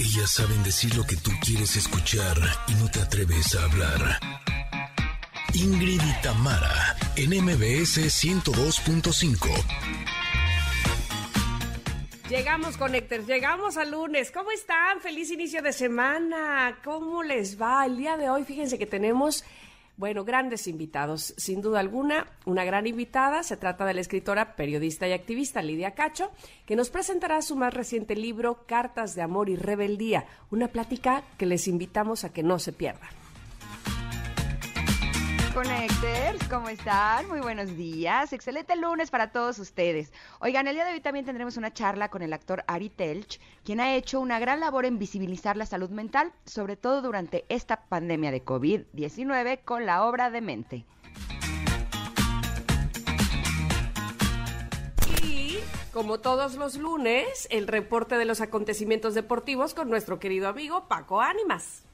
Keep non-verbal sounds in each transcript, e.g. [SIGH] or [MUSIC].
Ellas saben decir lo que tú quieres escuchar y no te atreves a hablar. Ingrid y Tamara, en MBS 102.5. Llegamos, Connectors, llegamos al lunes. ¿Cómo están? Feliz inicio de semana. ¿Cómo les va? El día de hoy, fíjense que tenemos bueno, grandes invitados. Sin duda alguna, una gran invitada. Se trata de la escritora, periodista y activista Lidia Cacho, que nos presentará su más reciente libro, Cartas de Amor y Rebeldía. Una plática que les invitamos a que no se pierdan. Connectors, ¿cómo están? Muy buenos días. Excelente lunes para todos ustedes. Oigan, el día de hoy también tendremos una charla con el actor Ari Telch, quien ha hecho una gran labor en visibilizar la salud mental, sobre todo durante esta pandemia de COVID-19 con la obra de Mente. Y, como todos los lunes, el reporte de los acontecimientos deportivos con nuestro querido amigo Paco Ánimas.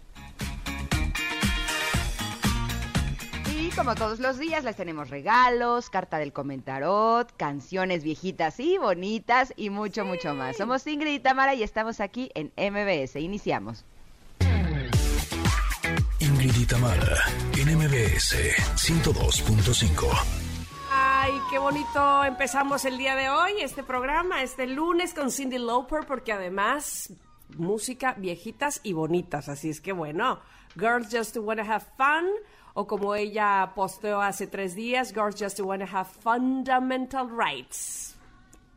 Como todos los días, les tenemos regalos, carta del comentarot, canciones viejitas y bonitas y mucho, mucho más. Somos Ingrid y Tamara y estamos aquí en MBS. Iniciamos. Ingrid y Tamara, en MBS 102.5. Ay, qué bonito empezamos el día de hoy, este programa, este lunes con Cindy Lauper, porque además música viejitas y bonitas, así es que bueno, Girls Just Wanna Have Fun o como ella posteó hace tres días, Girls Just Wanna Have Fundamental Rights.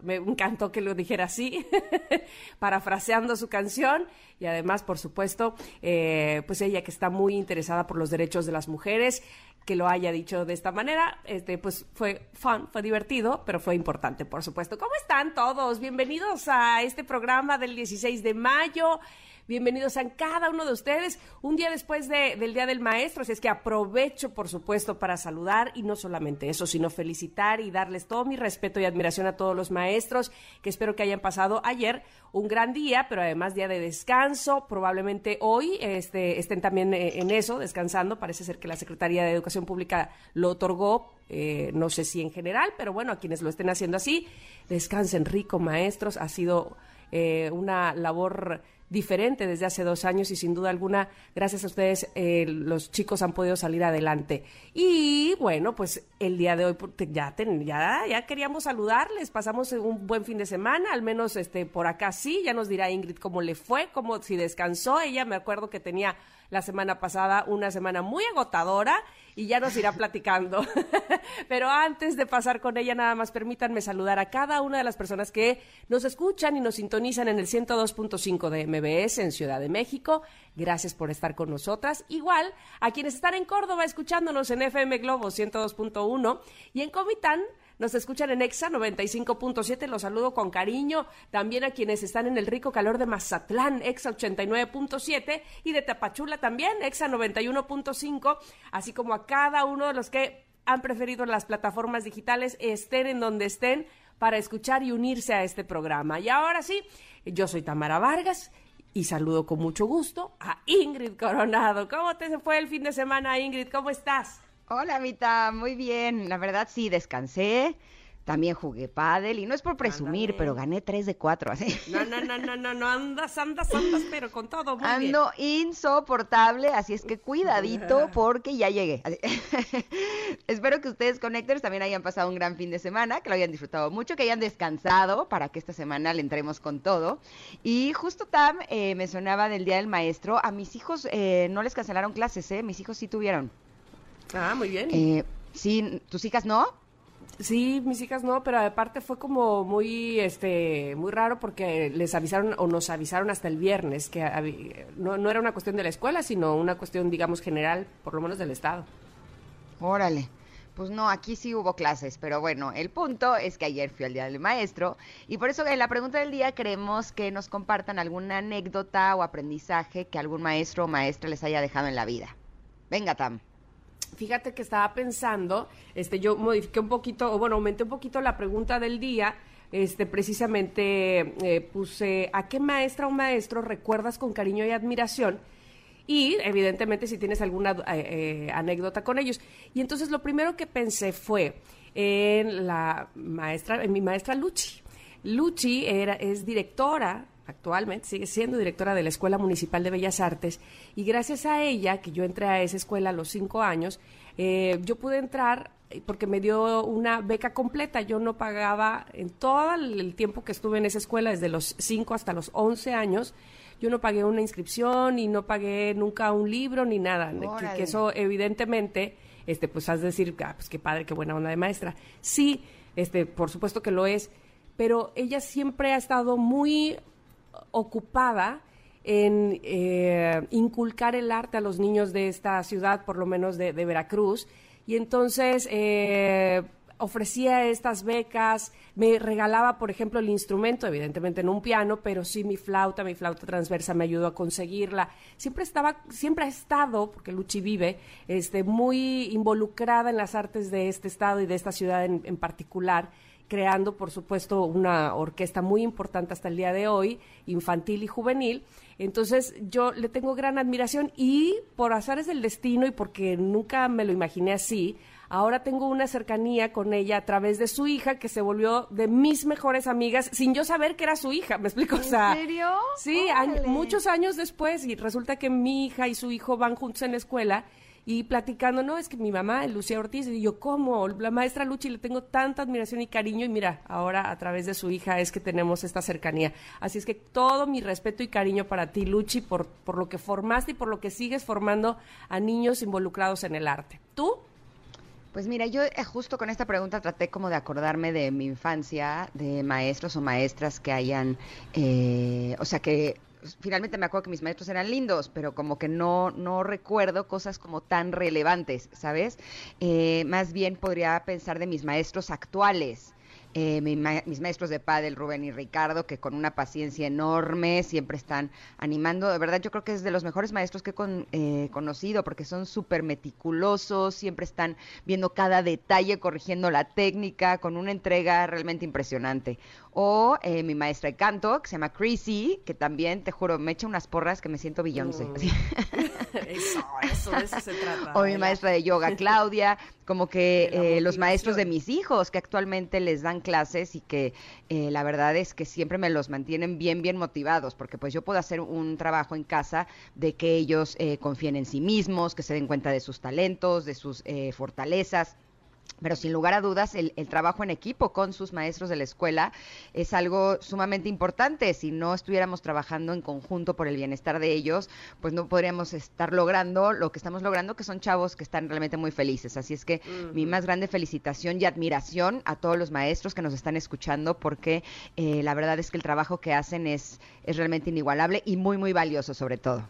Me encantó que lo dijera así, [LAUGHS] parafraseando su canción y además, por supuesto, eh, pues ella que está muy interesada por los derechos de las mujeres, que lo haya dicho de esta manera, este, pues fue fun, fue divertido, pero fue importante, por supuesto. ¿Cómo están todos? Bienvenidos a este programa del 16 de mayo. Bienvenidos a cada uno de ustedes un día después del Día del Maestro. Así es que aprovecho, por supuesto, para saludar y no solamente eso, sino felicitar y darles todo mi respeto y admiración a todos los maestros que espero que hayan pasado ayer un gran día, pero además día de descanso. Probablemente hoy este, estén también eh, en eso, descansando. Parece ser que la Secretaría de Educación Pública lo otorgó eh, no sé si en general, pero bueno, a quienes lo estén haciendo así, descansen rico, maestros. Ha sido eh, una labor diferente desde hace dos años y sin duda alguna, gracias a ustedes, eh, los chicos han podido salir adelante. Y bueno, pues el día de hoy ya, ya, ya queríamos saludarles, pasamos un buen fin de semana, al menos este por acá sí, ya nos dirá Ingrid cómo le fue, cómo si descansó, ella me acuerdo que tenía la semana pasada, una semana muy agotadora y ya nos irá platicando. [LAUGHS] Pero antes de pasar con ella, nada más permítanme saludar a cada una de las personas que nos escuchan y nos sintonizan en el 102.5 de MBS en Ciudad de México. Gracias por estar con nosotras. Igual a quienes están en Córdoba escuchándonos en FM Globo 102.1 y en Comitán nos escuchan en EXA 95.7, los saludo con cariño. También a quienes están en el rico calor de Mazatlán, EXA 89.7 y de Tapachula también, EXA 91.5, así como a cada uno de los que han preferido las plataformas digitales, estén en donde estén, para escuchar y unirse a este programa. Y ahora sí, yo soy Tamara Vargas y saludo con mucho gusto a Ingrid Coronado. ¿Cómo te fue el fin de semana, Ingrid? ¿Cómo estás? Hola, Mita, muy bien. La verdad sí, descansé. También jugué pádel y no es por presumir, pero gané tres de cuatro, así. No, no, no, no, no, no, andas, andas, andas, pero con todo muy Ando insoportable, así es que cuidadito [LAUGHS] porque ya llegué. [LAUGHS] Espero que ustedes conectores también hayan pasado un gran fin de semana, que lo hayan disfrutado mucho, que hayan descansado para que esta semana le entremos con todo. Y justo Tam eh, me sonaba del Día del Maestro, a mis hijos eh, no les cancelaron clases, ¿eh? Mis hijos sí tuvieron. Ah, muy bien. Eh, sí, ¿tus hijas no? Sí, mis hijas no, pero aparte fue como muy, este, muy raro porque les avisaron o nos avisaron hasta el viernes que no, no era una cuestión de la escuela, sino una cuestión, digamos, general, por lo menos del Estado. Órale. Pues no, aquí sí hubo clases, pero bueno, el punto es que ayer fui al Día del Maestro y por eso en la pregunta del día queremos que nos compartan alguna anécdota o aprendizaje que algún maestro o maestra les haya dejado en la vida. Venga, Tam. Fíjate que estaba pensando, este, yo modifiqué un poquito, o bueno, aumenté un poquito la pregunta del día, este, precisamente eh, puse, ¿a qué maestra o maestro recuerdas con cariño y admiración? Y evidentemente si tienes alguna eh, eh, anécdota con ellos. Y entonces lo primero que pensé fue en la maestra, en mi maestra Luchi. Luchi era, es directora actualmente sigue siendo directora de la Escuela Municipal de Bellas Artes y gracias a ella, que yo entré a esa escuela a los cinco años, eh, yo pude entrar porque me dio una beca completa. Yo no pagaba en todo el tiempo que estuve en esa escuela, desde los cinco hasta los once años, yo no pagué una inscripción y no pagué nunca un libro ni nada. Que, eso evidentemente, este, pues has de decir, ah, pues qué padre, qué buena onda de maestra. Sí, este, por supuesto que lo es, pero ella siempre ha estado muy ocupada en eh, inculcar el arte a los niños de esta ciudad, por lo menos de, Veracruz. Y entonces eh, ofrecía estas becas, me regalaba, por ejemplo, el instrumento, evidentemente no un piano, pero sí mi flauta, mi flauta transversa me ayudó a conseguirla. Siempre estaba, siempre ha estado, porque Luchi vive, este, muy involucrada en las artes de este estado y de esta ciudad en particular creando, por supuesto, una orquesta muy importante hasta el día de hoy, infantil y juvenil. Entonces, yo le tengo gran admiración y por azares del destino y porque nunca me lo imaginé así, Ahora tengo una cercanía con ella a través de su hija que se volvió de mis mejores amigas sin yo saber que era su hija. ¿Me explico? ¿En serio? Sí, muchos años después y resulta que mi hija y su hijo van juntos en la escuela y platicando, no, es que mi mamá, Lucía Ortiz, y yo, ¿cómo? La maestra Luchi le tengo tanta admiración y cariño y mira, ahora a través de su hija es que tenemos esta cercanía. Así es que todo mi respeto y cariño para ti, Luchi, por, por lo que formaste y por lo que sigues formando a niños involucrados en el arte. ¿Tú? Pues mira, yo eh, justo con esta pregunta traté como de acordarme de mi infancia, de maestros o maestras que hayan, eh, o sea, que finalmente me acuerdo que mis maestros eran lindos, pero como que no, no recuerdo cosas como tan relevantes, ¿sabes? Eh, más bien podría pensar de mis maestros actuales. Eh, mis maestros de pádel, Rubén y Ricardo, que con una paciencia enorme siempre están animando. De verdad, yo creo que es de los mejores maestros que he eh, conocido, porque son súper meticulosos, siempre están viendo cada detalle, corrigiendo la técnica, con una entrega realmente impresionante. O eh, mi maestra de canto, que se llama Chrissy, que también, te juro, me echa unas porras que me siento Beyoncé. Mm. [LAUGHS] eso, eso, eso se trata. O mi maestra de yoga, Claudia, como que eh, los maestros de mis hijos, que actualmente les dan clases y que eh, la verdad es que siempre me los mantienen bien, bien motivados, porque pues yo puedo hacer un trabajo en casa de que ellos confíen en sí mismos, que se den cuenta de sus talentos, de sus fortalezas pero sin lugar a dudas, el, trabajo en equipo con sus maestros de la escuela es algo sumamente importante. Si no estuviéramos trabajando en conjunto por el bienestar de ellos, pues no podríamos estar logrando lo que estamos logrando, que son chavos que están realmente muy felices. Así es que mi más grande felicitación y admiración a todos los maestros que nos están escuchando, porque eh, la verdad es que el trabajo que hacen es, es realmente inigualable y muy, muy valioso sobre todo.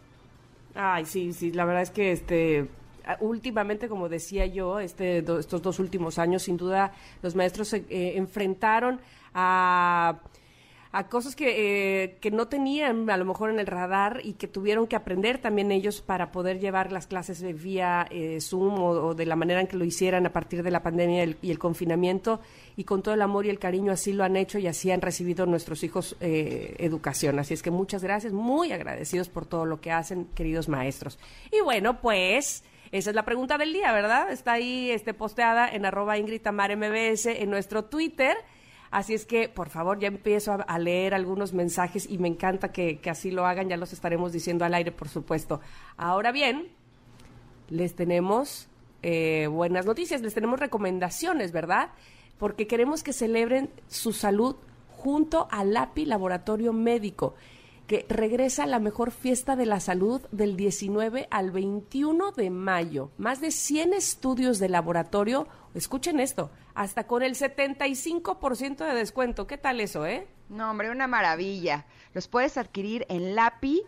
Ay, sí, sí, la verdad es que este últimamente, como decía yo, este, estos dos últimos años, sin duda, los maestros se eh, enfrentaron a a cosas que, eh, que no tenían a lo mejor en el radar y que tuvieron que aprender también ellos para poder llevar las clases vía eh, Zoom o, de la manera en que lo hicieran a partir de la pandemia y el, confinamiento y con todo el amor y el cariño así lo han hecho y así han recibido nuestros hijos educación. Así es que muchas gracias, muy agradecidos por todo lo que hacen, queridos maestros. Y bueno, pues... Esa es la pregunta del día, ¿verdad? Está ahí este, posteada en arroba Ingrid MBS en nuestro Twitter. Así es que, por favor, ya empiezo a, leer algunos mensajes y me encanta que, así lo hagan. Ya los estaremos diciendo al aire, por supuesto. Ahora bien, les tenemos eh, buenas noticias, les tenemos recomendaciones, ¿verdad? Porque queremos que celebren su salud junto al LAPI Laboratorio Médico que regresa la mejor fiesta de la salud del 19 al 21 de mayo. Más de 100 estudios de laboratorio, escuchen esto, hasta con el 75% de descuento. ¿Qué tal eso, eh? No, hombre, una maravilla. Los puedes adquirir en lapi.com.mx.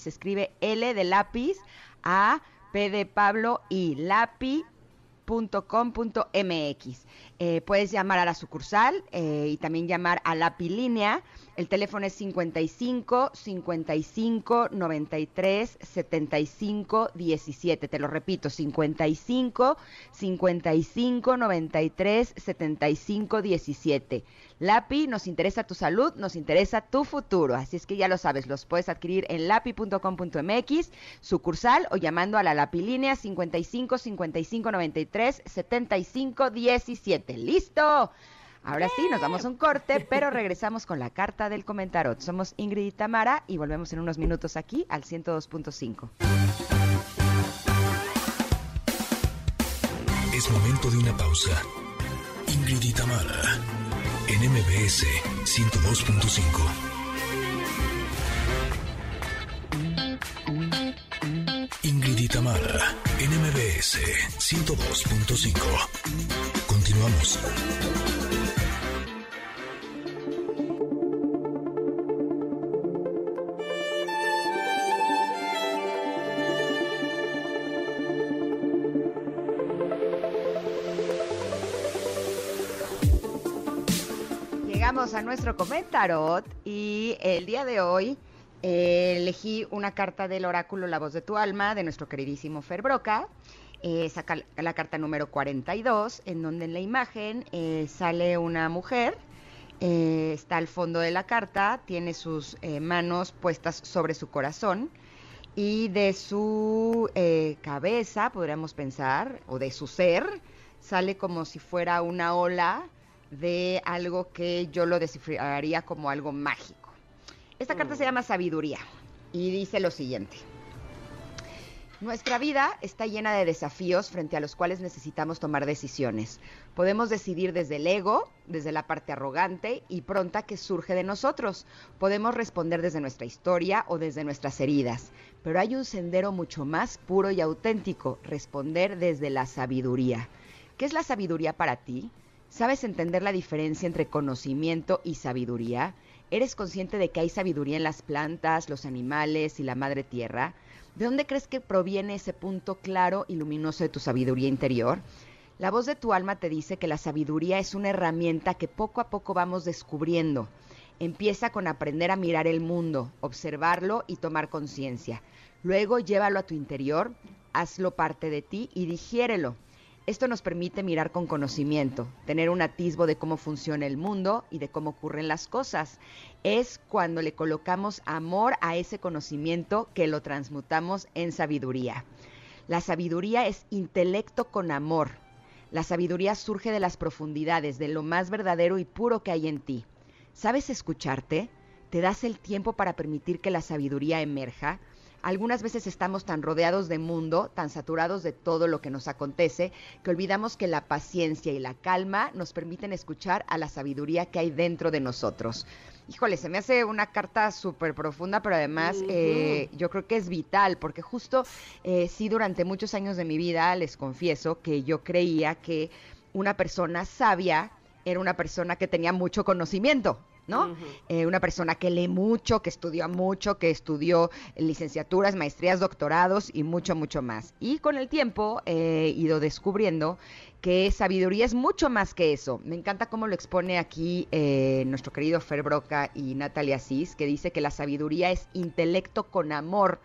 Se escribe L de lápiz, A, P de Pablo y lapi.com.mx. Eh, puedes llamar a la sucursal eh, y también llamar a la línea el teléfono es 55 55 93 75 17. Te lo repito, 55 55 93 75 17. Lapi, nos interesa tu salud, nos interesa tu futuro. Así es que ya lo sabes, los puedes adquirir en lapi.com.mx, sucursal o llamando a la Lapi línea 55 55 93 75 17. ¡Listo! Ahora sí, nos damos un corte, pero regresamos con la carta del comentarot. Somos Ingrid y Tamara y volvemos en unos minutos aquí al 102.5. Es momento de una pausa. Ingrid y Tamara en MBS 102.5. Ingrid y Tamara en MBS 102.5. Llegamos a nuestro comentarot y el día de hoy eh, elegí una carta del oráculo La voz de tu alma de nuestro queridísimo Fer Broca. Eh, saca la carta número 42, en donde en la imagen eh, sale una mujer, eh, está al fondo de la carta, tiene sus eh, manos puestas sobre su corazón y de su cabeza, podríamos pensar, o de su ser, sale como si fuera una ola de algo que yo lo descifraría como algo mágico. Esta carta se llama Sabiduría y dice lo siguiente. Nuestra vida está llena de desafíos frente a los cuales necesitamos tomar decisiones. Podemos decidir desde el ego, desde la parte arrogante y pronta que surge de nosotros. Podemos responder desde nuestra historia o desde nuestras heridas. Pero hay un sendero mucho más puro y auténtico, responder desde la sabiduría. ¿Qué es la sabiduría para ti? ¿Sabes entender la diferencia entre conocimiento y sabiduría? ¿Eres consciente de que hay sabiduría en las plantas, los animales y la madre tierra? ¿De dónde crees que proviene ese punto claro y luminoso de tu sabiduría interior? La voz de tu alma te dice que la sabiduría es una herramienta que poco a poco vamos descubriendo. Empieza con aprender a mirar el mundo, observarlo y tomar conciencia. Luego llévalo a tu interior, hazlo parte de ti y digiérelo. Esto nos permite mirar con conocimiento, tener un atisbo de cómo funciona el mundo y de cómo ocurren las cosas. Es cuando le colocamos amor a ese conocimiento que lo transmutamos en sabiduría. La sabiduría es intelecto con amor. La sabiduría surge de las profundidades, de lo más verdadero y puro que hay en ti. ¿Sabes escucharte? ¿Te das el tiempo para permitir que la sabiduría emerja? Algunas veces estamos tan rodeados de mundo, tan saturados de todo lo que nos acontece, que olvidamos que la paciencia y la calma nos permiten escuchar a la sabiduría que hay dentro de nosotros. Híjole, se me hace una carta súper profunda, pero además eh, yo creo que es vital, porque justo eh, sí durante muchos años de mi vida les confieso que yo creía que una persona sabia era una persona que tenía mucho conocimiento, ¿no? Uh -huh. eh, una persona que lee mucho, que estudió mucho, que estudió licenciaturas, maestrías, doctorados y mucho, mucho más. Y con el tiempo he ido descubriendo que sabiduría es mucho más que eso. Me encanta cómo lo expone aquí eh, nuestro querido Fer Broca y Natalia Cis, que dice que la sabiduría es intelecto con amor,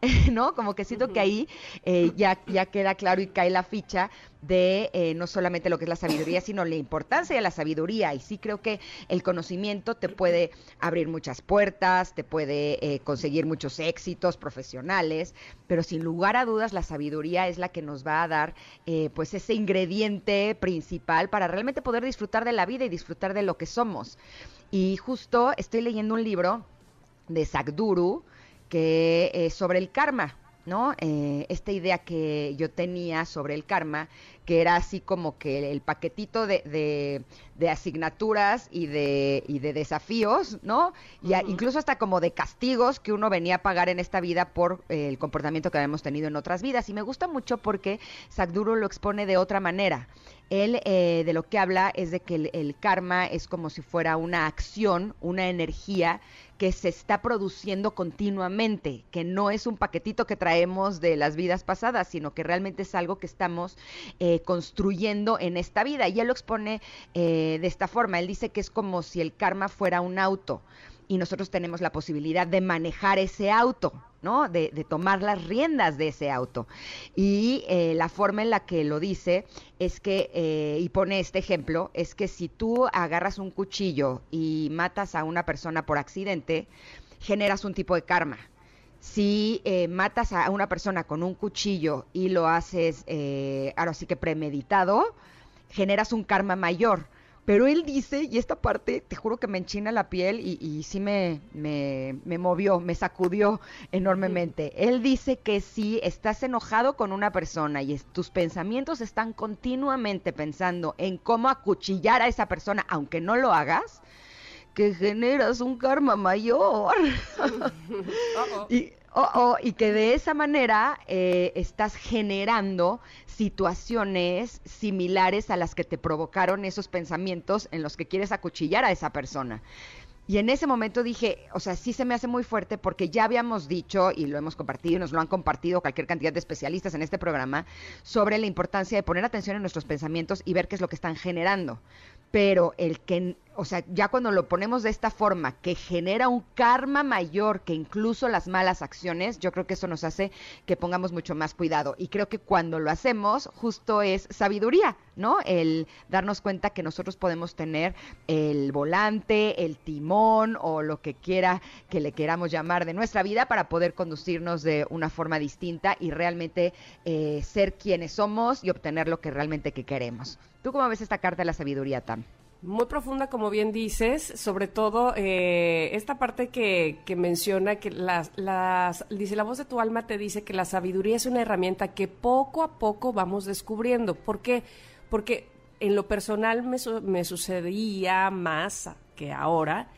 [LAUGHS] ¿no? Como que siento uh -huh. que ahí eh, ya, ya queda claro y cae la ficha de eh, no solamente lo que es la sabiduría, sino la importancia de la sabiduría. Y sí creo que el conocimiento te puede abrir muchas puertas, te puede eh, conseguir muchos éxitos profesionales, pero sin lugar a dudas la sabiduría es la que nos va a dar eh, pues ese ingrediente principal para realmente poder disfrutar de la vida y disfrutar de lo que somos. Y justo estoy leyendo un libro de Sadhguru que es sobre el karma, ¿no? Eh, esta idea que yo tenía sobre el karma, que era así como que el paquetito de, de, de asignaturas y de, y de desafíos, ¿no? Y uh -huh. incluso hasta como de castigos que uno venía a pagar en esta vida por eh, el comportamiento que habíamos tenido en otras vidas. Y me gusta mucho porque Sadhguru lo expone de otra manera. Él eh, de lo que habla es de que el, el karma es como si fuera una acción, una energía que se está produciendo continuamente, que no es un paquetito que traemos de las vidas pasadas, sino que realmente es algo que estamos eh, construyendo en esta vida. Y él lo expone eh, de esta forma. Él dice que es como si el karma fuera un auto y nosotros tenemos la posibilidad de manejar ese auto. ¿no? De, tomar las riendas de ese auto. Y eh, la forma en la que lo dice es que, eh, y pone este ejemplo, es que si tú agarras un cuchillo y matas a una persona por accidente, generas un tipo de karma. Si eh, matas a una persona con un cuchillo y lo haces, ahora sí que premeditado, generas un karma mayor Pero él dice, y esta parte, te juro que me enchina la piel y, y sí me, me, me, movió, me sacudió enormemente. Él dice que si estás enojado con una persona y tus pensamientos están continuamente pensando en cómo acuchillar a esa persona, aunque no lo hagas, que generas un karma mayor. [LAUGHS] [LAUGHS] y, Oh, oh, y que de esa manera eh, estás generando situaciones similares a las que te provocaron esos pensamientos en los que quieres acuchillar a esa persona. Y en ese momento dije, o sea, sí se me hace muy fuerte porque ya habíamos dicho y lo hemos compartido y nos lo han compartido cualquier cantidad de especialistas en este programa sobre la importancia de poner atención en nuestros pensamientos y ver qué es lo que están generando pero el que, o sea, ya cuando lo ponemos de esta forma, que genera un karma mayor que incluso las malas acciones, yo creo que eso nos hace que pongamos mucho más cuidado. Y creo que cuando lo hacemos, justo es sabiduría, ¿no? El darnos cuenta que nosotros podemos tener el volante, el timón o lo que quiera que le queramos llamar de nuestra vida para poder conducirnos de una forma distinta y realmente eh, ser quienes somos y obtener lo que realmente que queremos. ¿Tú cómo ves esta carta de la sabiduría, Tam? Muy profunda, como bien dices, sobre todo eh, esta parte que, que menciona que las, las, dice la voz de tu alma te dice que la sabiduría es una herramienta que poco a poco vamos descubriendo. ¿Por qué? Porque en lo personal me, me sucedía más que ahora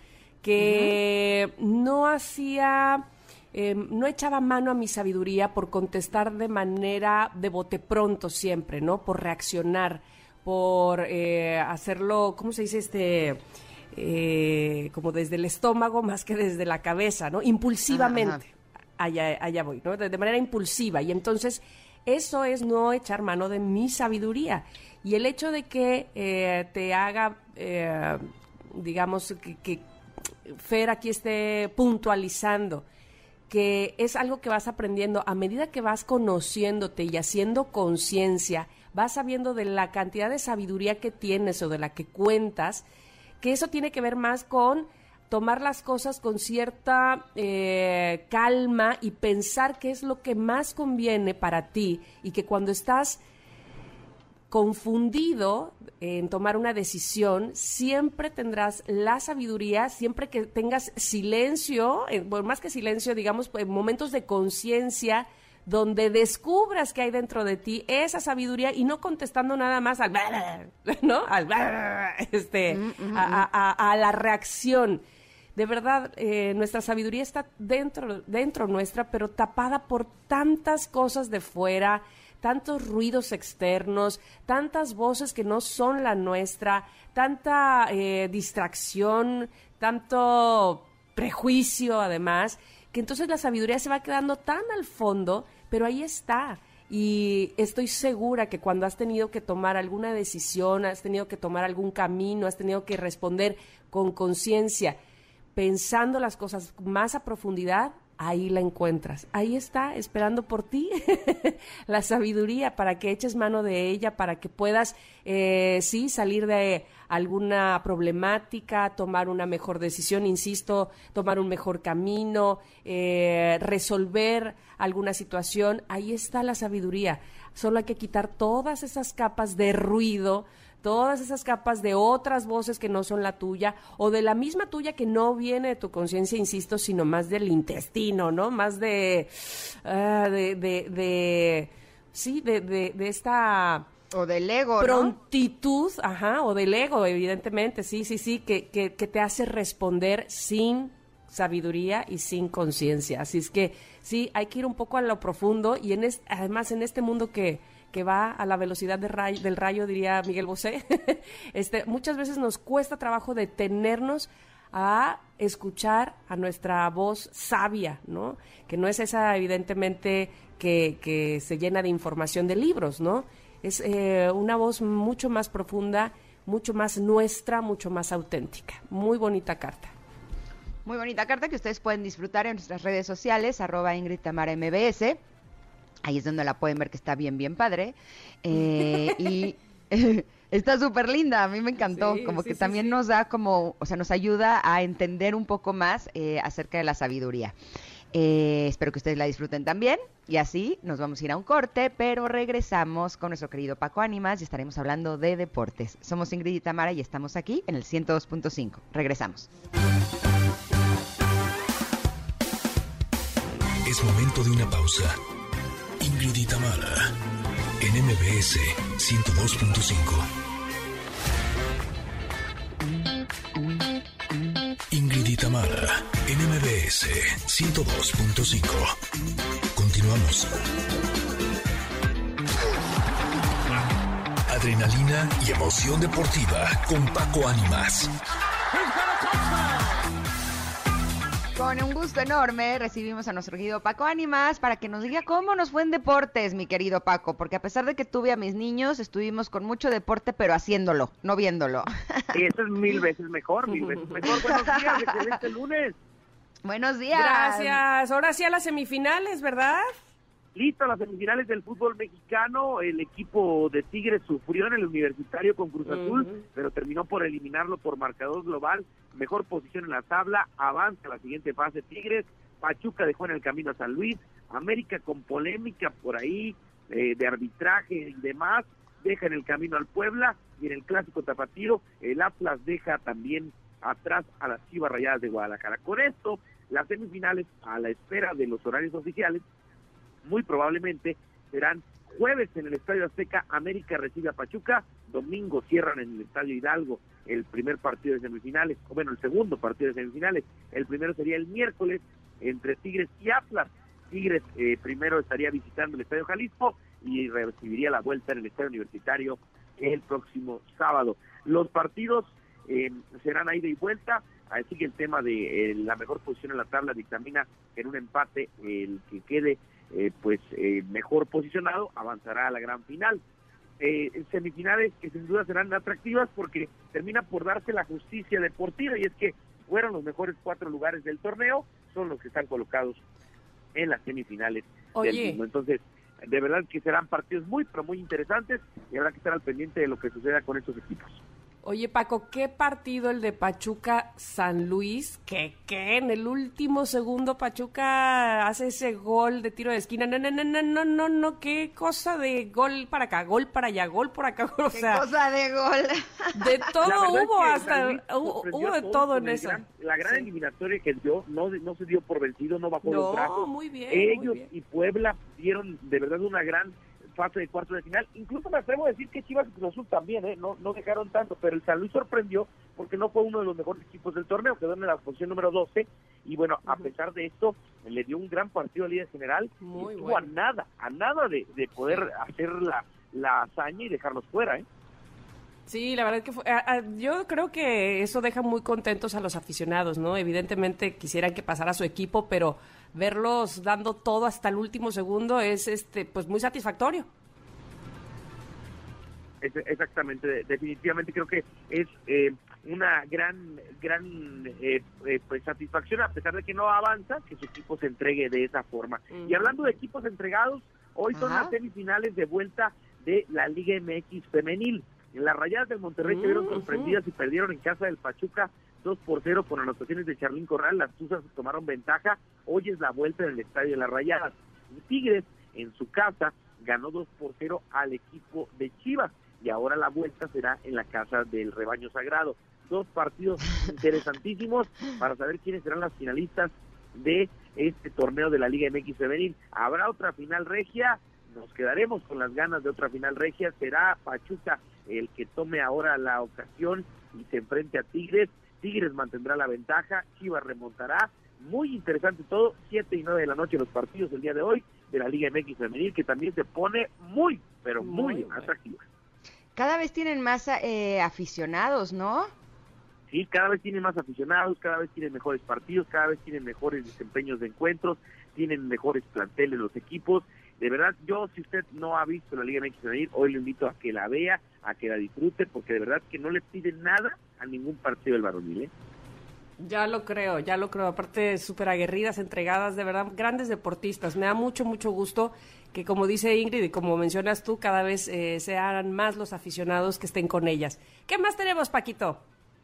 que no hacía, em, no echaba mano a mi sabiduría por contestar de manera de bote pronto siempre, ¿no? Por reaccionar por eh, hacerlo, ¿cómo se dice? Este, eh, como desde el estómago más que desde la cabeza, ¿no? Impulsivamente. Allá, allá voy, ¿no? De, manera impulsiva. Y entonces, eso es no echar mano de mi sabiduría. Y el hecho de que eh, te haga, digamos, que, que Fer aquí esté puntualizando que es algo que vas aprendiendo a medida que vas conociéndote y haciendo conciencia vas sabiendo de la cantidad de sabiduría que tienes o de la que cuentas, que eso tiene que ver más con tomar las cosas con cierta eh, calma y pensar qué es lo que más conviene para ti y que cuando estás confundido en tomar una decisión, siempre tendrás la sabiduría, siempre que tengas silencio, eh, bueno, más que silencio, digamos, pues, momentos de conciencia, donde descubras que hay dentro de ti esa sabiduría y no contestando nada más al [LAUGHS] ¿no? Al [LAUGHS] este mm, mm, a, la reacción. De verdad, eh, nuestra sabiduría está dentro, dentro nuestra, pero tapada por tantas cosas de fuera, tantos ruidos externos, tantas voces que no son la nuestra, tanta eh, distracción, tanto prejuicio además, que entonces la sabiduría se va quedando tan al fondo pero ahí está. Y estoy segura que cuando has tenido que tomar alguna decisión, has tenido que tomar algún camino, has tenido que responder con conciencia, pensando las cosas más a profundidad, ahí la encuentras. Ahí está, esperando por ti, [LAUGHS] la sabiduría para que eches mano de ella, para que puedas, eh, sí, salir de alguna problemática, tomar una mejor decisión, insisto, tomar un mejor camino, eh, resolver alguna situación. Ahí está la sabiduría. Solo hay que quitar todas esas capas de ruido, todas esas capas de otras voces que no son la tuya o de la misma tuya que no viene de tu conciencia, insisto, sino más del intestino, ¿no? Más de, uh, de, de, de, sí, de, de, de esta o del ego, Prontitud, ajá, o del ego, evidentemente, sí, sí, sí, que, que, te hace responder sin sabiduría y sin conciencia. Así es que sí, hay que ir un poco a lo profundo y en además en este mundo que, que va a la velocidad de del rayo, diría Miguel Bosé, [LAUGHS] este, muchas veces nos cuesta trabajo detenernos a escuchar a nuestra voz sabia, ¿no? Que no es esa, evidentemente, que, que se llena de información de libros, ¿no? es eh, una voz mucho más profunda, mucho más nuestra, mucho más auténtica. Muy bonita carta. Muy bonita carta que ustedes pueden disfrutar en nuestras redes sociales, arroba Ingrid Tamara MBS. Ahí es donde la pueden ver que está bien, bien padre. Eh, [LAUGHS] y [LAUGHS] está súper linda, a mí me encantó. como que también nos da como, o sea, nos ayuda a entender un poco más eh, acerca de la sabiduría. Eh, espero que ustedes la disfruten también. Y así nos vamos a ir a un corte, pero regresamos con nuestro querido Paco Ánimas y estaremos hablando de deportes. Somos Ingrid y Tamara y estamos aquí en el 102.5. Regresamos. Es momento de una pausa. Ingrid en MBS 102.5. Ingrid en MBS 102.5. Continuamos. Adrenalina y emoción deportiva con Paco Ánimas. Con un gusto enorme recibimos a nuestro querido Paco Ánimas para que nos diga cómo nos fue en deportes, mi querido Paco, porque a pesar de que tuve a mis niños, estuvimos con mucho deporte, pero haciéndolo, no viéndolo. Y eso es mil veces mejor, mil veces mejor. Buenos días, excelente lunes. [LAUGHS] Buenos días. Gracias. Ahora sí a las semifinales, ¿verdad? Listo, las semifinales del fútbol mexicano. El equipo de Tigres sufrió en el universitario con Cruz Azul, pero terminó por eliminarlo por marcador global. Mejor posición en la tabla, avanza a la siguiente fase Tigres. Pachuca dejó en el camino a San Luis. América con polémica por ahí eh, de arbitraje y demás. Deja en el camino al Puebla y en el clásico tapatío el Atlas deja también atrás a las Chivas Rayadas de Guadalajara. Con esto, las semifinales a la espera de los horarios oficiales muy probablemente serán jueves en el Estadio Azteca, América recibe a Pachuca, domingo cierran en el Estadio Hidalgo el primer partido de semifinales, o bueno, el segundo partido de semifinales, el primero sería el miércoles entre Tigres y Atlas. Tigres eh, primero estaría visitando el Estadio Jalisco y recibiría la vuelta en el Estadio Universitario el próximo sábado. Los partidos eh, serán ida y vuelta, así que el tema de eh, la mejor posición en la tabla dictamina en un empate el que quede eh, pues eh, mejor posicionado avanzará a la gran final. Eh, semifinales que sin duda serán atractivas porque termina por darse la justicia deportiva y es que fueron los mejores cuatro lugares del torneo, son los que están colocados en las semifinales Oye. del mismo. Entonces, de verdad que serán partidos muy, pero muy interesantes y habrá que estar al pendiente de lo que suceda con estos equipos. Oye, Paco, ¿qué partido el de Pachuca San Luis? Que que en el último segundo Pachuca hace ese gol de tiro de esquina. No, no, no, no, no, no, no, qué cosa de gol para acá, gol para allá, gol por acá. [LAUGHS] O Qué cosa de gol. de [LAUGHS] todo es hubo que hasta hubo, de todo en eso. gran- la gran Sí. eliminatoria que dio no, no se dio por vencido, no bajó los No, brazos. muy bien, muy Ellos bien. y Puebla dieron de verdad una gran fase de cuartos de final. Incluso me atrevo a decir que Chivas y Cruz Azul también, ¿eh? no, no dejaron tanto, pero el San Luis sorprendió porque no fue uno de los mejores equipos del torneo, quedó en la posición número 12 y bueno, a pesar de esto, le dio un gran partido al líder general Muy y estuvo bueno. a nada, a nada de, de poder hacer la, la hazaña y dejarlos fuera, ¿eh? Sí, la verdad que fue, a- a- yo creo que eso deja muy contentos a los aficionados, ¿no? Evidentemente quisieran que pasara su equipo, pero verlos dando todo hasta el último segundo es este pues muy satisfactorio. Exactamente, de- definitivamente creo que es eh, una gran, gran eh, eh, pues satisfacción a pesar de que no avanza, que su equipo se entregue de esa forma. Y hablando de equipos entregados, hoy son las semifinales de vuelta de la Liga MX femenil. En las rayadas del Monterrey se vieron sorprendidas y perdieron en casa del Pachuca 2 por 0 con anotaciones de Charlín Corral. Las Tuzas tomaron ventaja. Hoy es la vuelta en el estadio de las rayadas. Y Tigres en su casa ganó 2 por 0 al equipo de Chivas y ahora la vuelta será en la casa del rebaño sagrado. Dos partidos [LAUGHS] interesantísimos para saber quiénes serán las finalistas de este torneo de la Liga MX femenil. Habrá otra final regia, nos quedaremos con las ganas de otra final regia, será Pachuca el que tome ahora la ocasión y se enfrente a Tigres. Tigres mantendrá la ventaja, Chivas remontará. Muy interesante todo, 7 y 9 de la noche los partidos el día de hoy de la Liga MX femenil que también se pone muy, pero muy, Muy atractiva. Cada vez tienen más eh, aficionados, ¿no? Sí, cada vez tienen más aficionados, cada vez tienen mejores partidos, cada vez tienen mejores desempeños de encuentros, tienen mejores planteles los equipos. De verdad, yo si usted no ha visto la Liga MX femenil, hoy le invito a que la vea, a que la disfrute, porque de verdad que no le piden nada a ningún partido del varonil. ¿eh? Ya lo creo, ya lo creo. Aparte, súper aguerridas, entregadas, de verdad, grandes deportistas. Me da mucho, mucho gusto que, como dice Ingrid y como mencionas tú, cada vez eh, sean más los aficionados que estén con ellas. ¿Qué más tenemos, Paquito?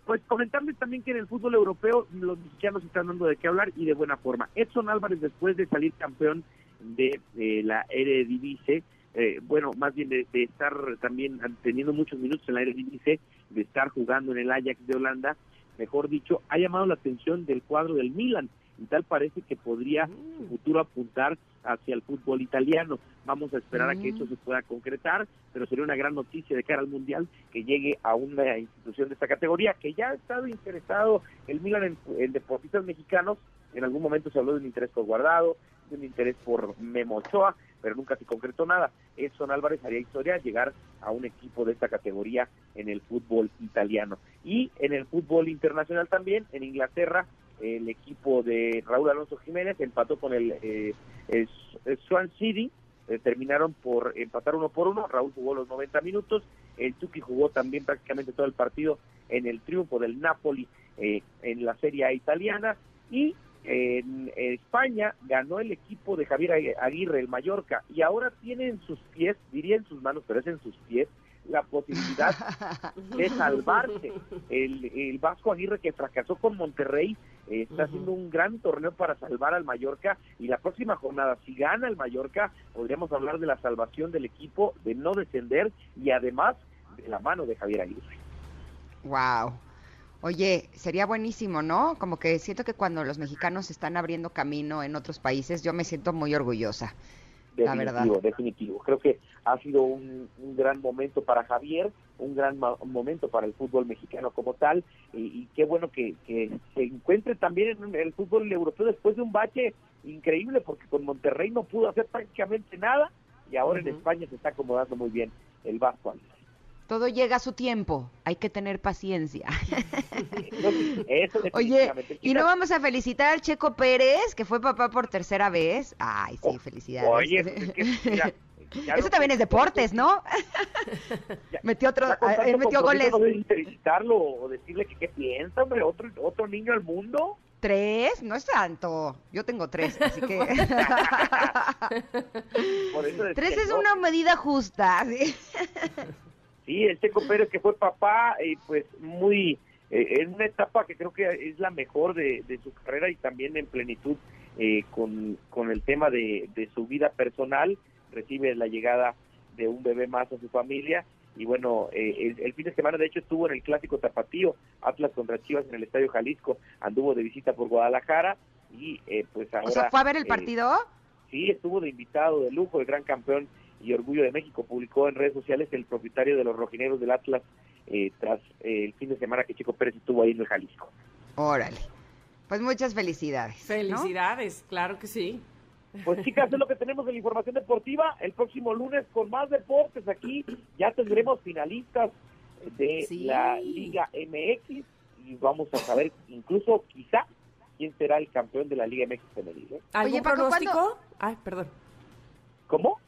Pues comentarles también que en el fútbol europeo los mexicanos están dando de qué hablar y de buena forma. Edson Álvarez, después de salir campeón de la Eredivisie, eh, bueno, más bien de, estar también teniendo muchos minutos en la Eredivisie, de estar jugando en el Ajax de Holanda, mejor dicho, ha llamado la atención del cuadro del Milan y tal parece que podría su mm. futuro apuntar hacia el fútbol italiano. Vamos a esperar a que eso mm. se pueda concretar, pero sería una gran noticia de cara al Mundial que llegue a una institución de esta categoría, que ya ha estado interesado el Milan en, deportistas mexicanos, en algún momento se habló de un interés por Guardado, de un interés por Memo Ochoa, pero nunca se concretó nada. Edson Álvarez haría historia llegar a un equipo de esta categoría en el fútbol italiano. Y en el fútbol internacional también, en Inglaterra, el equipo de Raúl Alonso Jiménez empató con el, eh, Swan City, eh, terminaron por empatar uno por uno, Raúl jugó los 90 minutos, el Tuki jugó también prácticamente todo el partido en el triunfo del Napoli eh, en la Serie A italiana y en España ganó el equipo de Javier Aguirre, el Mallorca, y ahora tiene en sus pies, diría en sus manos, pero es en sus pies, la posibilidad [LAUGHS] de salvarse. El, el Vasco Aguirre que fracasó con Monterrey eh, está haciendo un gran torneo para salvar al Mallorca y la próxima jornada, si gana el Mallorca, podríamos hablar de la salvación del equipo, de no descender y además de la mano de Javier Aguirre. Wow. Oye, sería buenísimo, ¿no? Como que siento que cuando los mexicanos están abriendo camino en otros países, yo me siento muy orgullosa. Definitivo, definitivo. Creo que ha sido un, gran momento para Javier, un gran momento para el fútbol mexicano como tal, y, qué bueno que, se encuentre también en el fútbol europeo después de un bache increíble, porque con Monterrey no pudo hacer prácticamente nada, y ahora en España se está acomodando muy bien el Vasco todo llega a su tiempo, hay que tener paciencia. [LAUGHS] Oye, ¿y no vamos a felicitar al Checo Pérez, que fue papá por tercera vez? Ay, sí, oh, felicidades. Oye, Eso también es deportes, ¿no? [LAUGHS] [LAUGHS] metió otro, él metió goles. felicitarlo o decirle que qué piensa, hombre, otro, otro niño al mundo. ¿Tres? No es tanto. Yo tengo tres, así que... tres es una medida justa. ¿sí? Sí, el Checo Pérez que fue papá y pues muy eh, en una etapa que creo que es la mejor de, su carrera y también en plenitud eh, con, con el tema de, su vida personal, recibe la llegada de un bebé más a su familia y bueno, eh, el, fin de semana de hecho estuvo en el clásico tapatío, Atlas contra Chivas en el Estadio Jalisco, anduvo de visita por Guadalajara y pues ahora... ¿O sea, fue a ver el partido? sí, estuvo de invitado de lujo, el gran campeón y Orgullo de México publicó en redes sociales el propietario de los rojineros del Atlas eh, tras eh, el fin de semana que Chico Pérez estuvo ahí en el Jalisco. Órale. Pues muchas felicidades. Felicidades, claro que sí. Pues [LAUGHS] chicas, es lo que tenemos de la información deportiva. El próximo lunes con más deportes aquí ya tendremos finalistas de la Liga MX y vamos a saber incluso quizá quién será el campeón de la Liga MX femenil. ¿eh? ¿Algún pronóstico? Ay, perdón. ¿Cómo?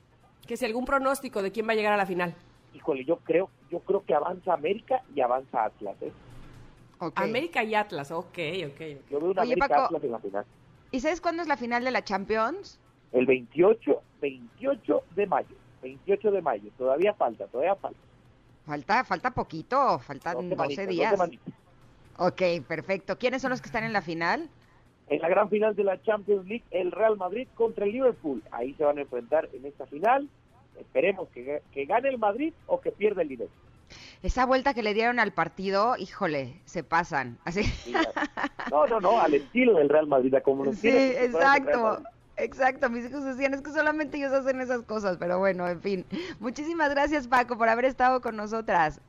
Que si algún pronóstico de quién va a llegar a la final. Híjole, yo creo, yo creo que avanza América y avanza Atlas, ¿eh? América y Atlas, ok, ok. Yo veo una América Atlas en la final. ¿Y sabes cuándo es la final de la Champions? El 28, 28 de mayo. 28 de mayo. Todavía falta, todavía falta. Falta, falta poquito, faltan 12, días. ok, perfecto. ¿Quiénes son los que están en la final? En la gran final de la Champions League, el Real Madrid contra el Liverpool. Ahí se van a enfrentar en esta final. Esperemos que, gane el Madrid o que pierda el Liverpool. Esa vuelta que le dieron al partido, híjole, se pasan. Así. no, no, no, al estilo del Real Madrid, como nos Sí, exacto. Exacto, mis hijos decían, es que solamente ellos hacen esas cosas, pero bueno, en fin. Muchísimas gracias, Paco, por haber estado con nosotras.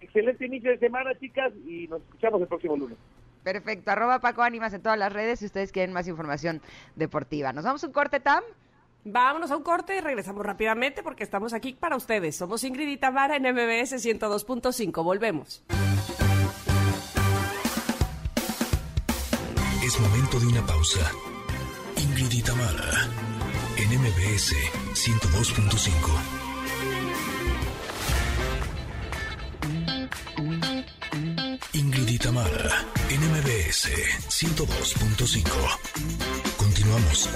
Excelente inicio de semana, chicas, y nos escuchamos el próximo lunes. Perfecto, arroba Paco Ánimas en todas las redes si ustedes quieren más información deportiva. ¿Nos vamos a un corte, Tam? Vámonos a un corte y regresamos rápidamente porque estamos aquí para ustedes. Somos Ingrid y Tamara en MBS 102.5. Volvemos. Es momento de una pausa. Ingrid y Tamara en MBS 102.5. Tamara, NMBS 102.5. Continuamos.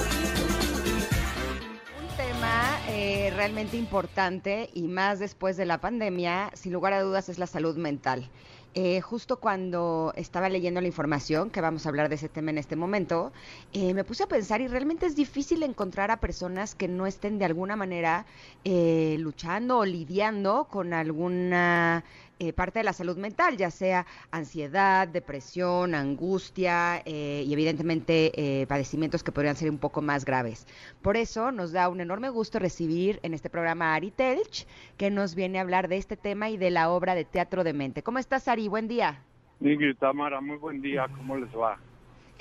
Un tema eh, realmente importante y más después de la pandemia, sin lugar a dudas, es la salud mental. eh, justo cuando estaba leyendo la información, que vamos a hablar de ese tema en este momento, eh, me puse a pensar y realmente es difícil encontrar a personas que no estén de alguna manera luchando o lidiando con alguna eh, parte de la salud mental, ya sea ansiedad, depresión, angustia eh, y evidentemente eh, padecimientos que podrían ser un poco más graves. Por eso nos da un enorme gusto recibir en este programa a Ari Telch, que nos viene a hablar de este tema y de la obra de Teatro de Mente. ¿Cómo estás, Ari? Buen día. Ingrid Tamara, muy buen día, ¿cómo les va?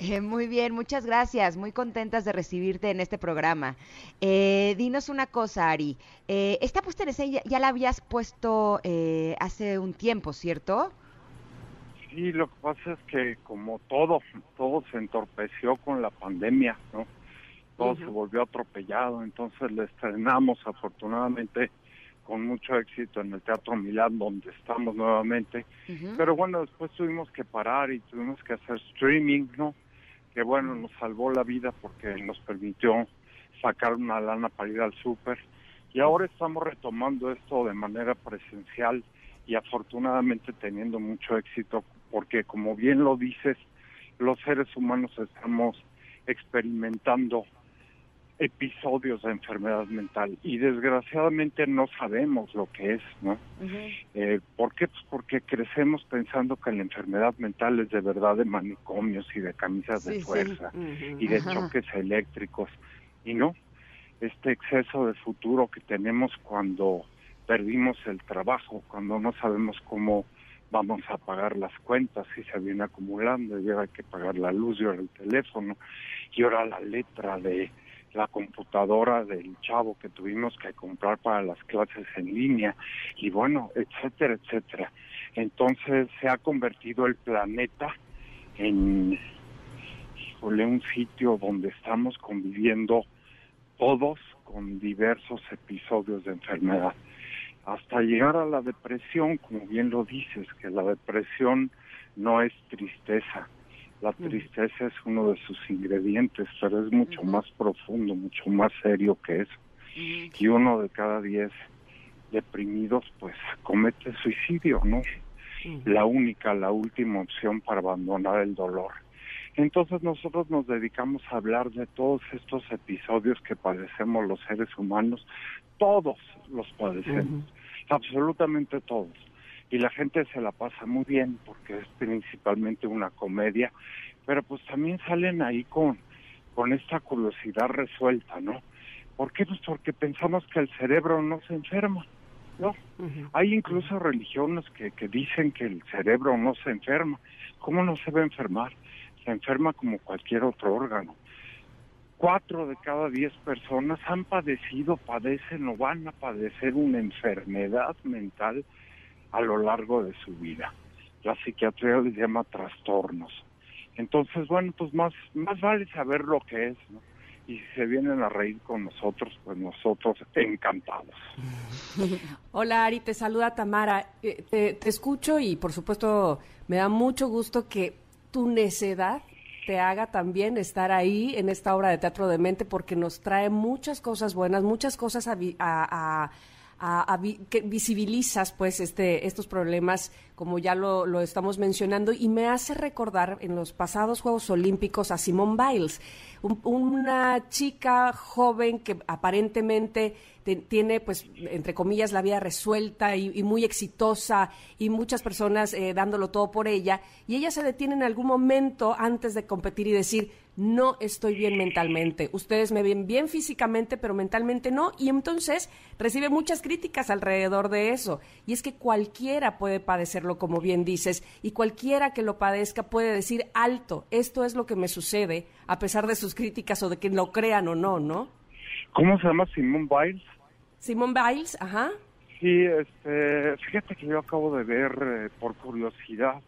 Eh, muy bien, muchas gracias. Muy contentas de recibirte en este programa. Eh, dinos una cosa, Ari. Eh, esta puesta en escena ya, la habías puesto eh, hace un tiempo, ¿cierto? Sí, lo que pasa es que como todo, todo se entorpeció con la pandemia, ¿no? Todo se volvió atropellado, entonces le estrenamos afortunadamente con mucho éxito en el Teatro Milán, donde estamos nuevamente. Pero bueno, después tuvimos que parar y tuvimos que hacer streaming, ¿no? Que bueno, nos salvó la vida porque nos permitió sacar una lana para ir al súper. Y ahora estamos retomando esto de manera presencial y afortunadamente teniendo mucho éxito porque como bien lo dices, los seres humanos estamos experimentando episodios de enfermedad mental y desgraciadamente no sabemos lo que es, ¿no? Eh, ¿Por qué? Pues porque crecemos pensando que la enfermedad mental es de verdad de manicomios y de camisas Sí, de sí. fuerza y de choques eléctricos. Y no, este exceso de futuro que tenemos cuando perdimos el trabajo, cuando no sabemos cómo vamos a pagar las cuentas, si se viene acumulando, y ahora hay que pagar la luz y ahora el teléfono, y ahora la letra de la computadora del chavo que tuvimos que comprar para las clases en línea, y bueno, etcétera, etcétera. Entonces se ha convertido el planeta en híjole, un sitio donde estamos conviviendo todos con diversos episodios de enfermedad, hasta llegar a la depresión, como bien lo dices, que la depresión no es tristeza, la tristeza es uno de sus ingredientes, pero es mucho más profundo, mucho más serio que eso. Y uno de cada diez deprimidos, pues, comete suicidio, ¿no? La única, la última opción para abandonar el dolor. Entonces nosotros nos dedicamos a hablar de todos estos episodios que padecemos los seres humanos, todos los padecemos, absolutamente todos. Y la gente se la pasa muy bien porque es principalmente una comedia, pero pues también salen ahí con, con esta curiosidad resuelta, ¿no? ¿Por qué? Pues porque pensamos que el cerebro no se enferma, ¿no? Hay incluso religiones que, que dicen que el cerebro no se enferma. ¿Cómo no se va a enfermar? Se enferma como cualquier otro órgano. Cuatro de cada diez personas han padecido, padecen o van a padecer una enfermedad mental a lo largo de su vida. La psiquiatría les llama trastornos. Entonces, bueno, pues más, más vale saber lo que es, ¿no? Y si se vienen a reír con nosotros, pues nosotros encantados. [LAUGHS] Hola Ari, te saluda Tamara. Eh, te, escucho y por supuesto me da mucho gusto que tu necedad te haga también estar ahí en esta obra de teatro de mente porque nos trae muchas cosas buenas, muchas cosas a, a- a- a- a vi- que visibilizas pues este estos problemas como ya lo, estamos mencionando y me hace recordar en los pasados Juegos Olímpicos a Simone Biles, un- una chica joven que aparentemente te- tiene pues entre comillas la vida resuelta y, muy exitosa y muchas personas eh, dándolo todo por ella y ella se detiene en algún momento antes de competir y decir no estoy bien mentalmente. Ustedes me ven bien físicamente, pero mentalmente no. Y entonces recibe muchas críticas alrededor de eso. Y es que cualquiera puede padecerlo, como bien dices, y cualquiera que lo padezca puede decir alto, esto es lo que me sucede, a pesar de sus críticas o de que lo crean o no, ¿no? ¿Cómo se llama Simone Biles? Simone Biles, ajá. Sí, este, fíjate que yo acabo de ver eh, por curiosidad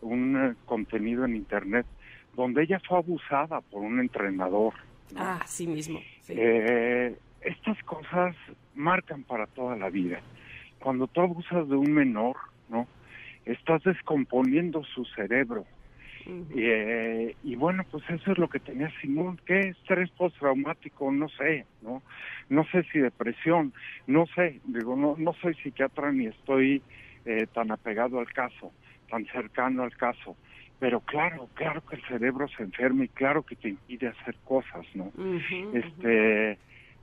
un eh, contenido en internet donde ella fue abusada por un entrenador. ¿no? Ah, sí mismo. sí. Eh, estas cosas marcan para toda la vida. Cuando tú abusas de un menor, ¿no? Estás descomponiendo su cerebro. Ujú. Eh, y bueno, pues eso es lo que tenía Simón. ¿Qué estrés postraumático? No sé, ¿no? No sé si depresión, no sé. Digo, no, no soy psiquiatra ni estoy eh, tan apegado al caso. tan cercano al caso. Pero claro, claro que el cerebro se enferma y claro que te impide hacer cosas, ¿no? este,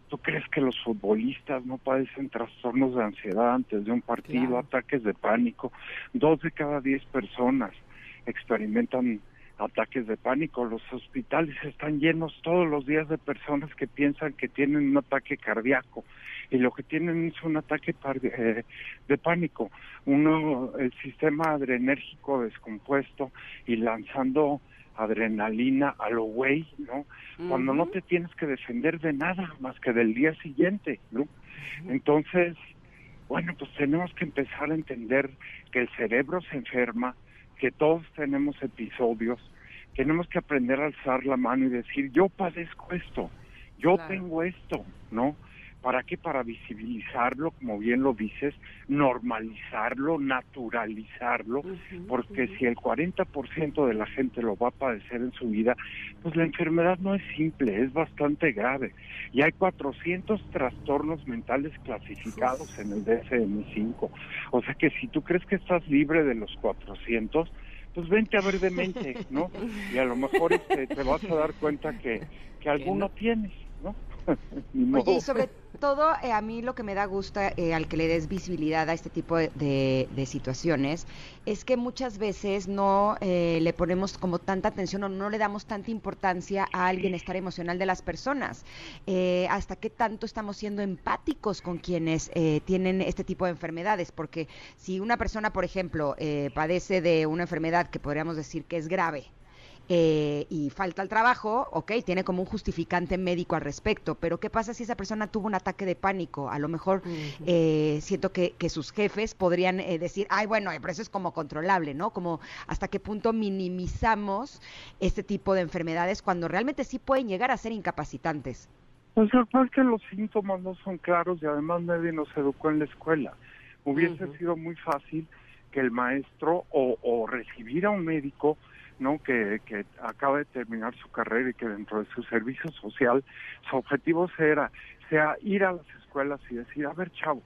¿tú crees que los futbolistas no padecen trastornos de ansiedad antes de un partido, ataques de pánico? Dos de cada diez personas experimentan ataques de pánico. Los hospitales están llenos todos los días de personas que piensan que tienen un ataque cardíaco y lo que tienen es un ataque eh, de pánico. Uno, el sistema adrenérgico descompuesto y lanzando adrenalina a lo güey, ¿no? Cuando no te tienes que defender de nada más que del día siguiente, ¿no? Entonces, bueno, pues tenemos que empezar a entender que el cerebro se enferma, que todos tenemos episodios, tenemos que aprender a alzar la mano y decir, yo padezco esto, yo tengo esto, ¿no? ¿Para qué? Para visibilizarlo, como bien lo dices, normalizarlo, naturalizarlo, porque si el 40% de la gente lo va a padecer en su vida, pues la enfermedad no es simple, es bastante grave. Y hay 400 trastornos mentales clasificados en el DSM-5. O sea que si tú crees que estás libre de los 400, pues vente a ver de mente, ¿no? Y a lo mejor este, te vas a dar cuenta que, que [LAUGHS] alguno tienes, ¿no? [LAUGHS] Oye, y sobre todo eh, a mí lo que me da gusto eh, al que le des visibilidad a este tipo de, situaciones es que muchas veces no eh, le ponemos como tanta atención o no le damos tanta importancia al bienestar emocional de las personas. hasta qué tanto estamos siendo empáticos con quienes tienen este tipo de enfermedades, porque si una persona, por ejemplo, padece de una enfermedad que podríamos decir que es grave, eh, y falta el trabajo, ok, tiene como un justificante médico al respecto, pero ¿qué pasa si esa persona tuvo un ataque de pánico? A lo mejor eh, siento que, sus jefes podrían eh, decir, ay, bueno, pero eso es como controlable, ¿no? Como hasta qué punto minimizamos este tipo de enfermedades cuando realmente sí pueden llegar a ser incapacitantes. Pues es que los síntomas no son claros y además nadie nos educó en la escuela. Hubiese sido muy fácil que el maestro o, o recibir a un médico ¿no? Que, que acaba de terminar su carrera y que dentro de su servicio social su objetivo será sea ir a las escuelas y decir, a ver chavos,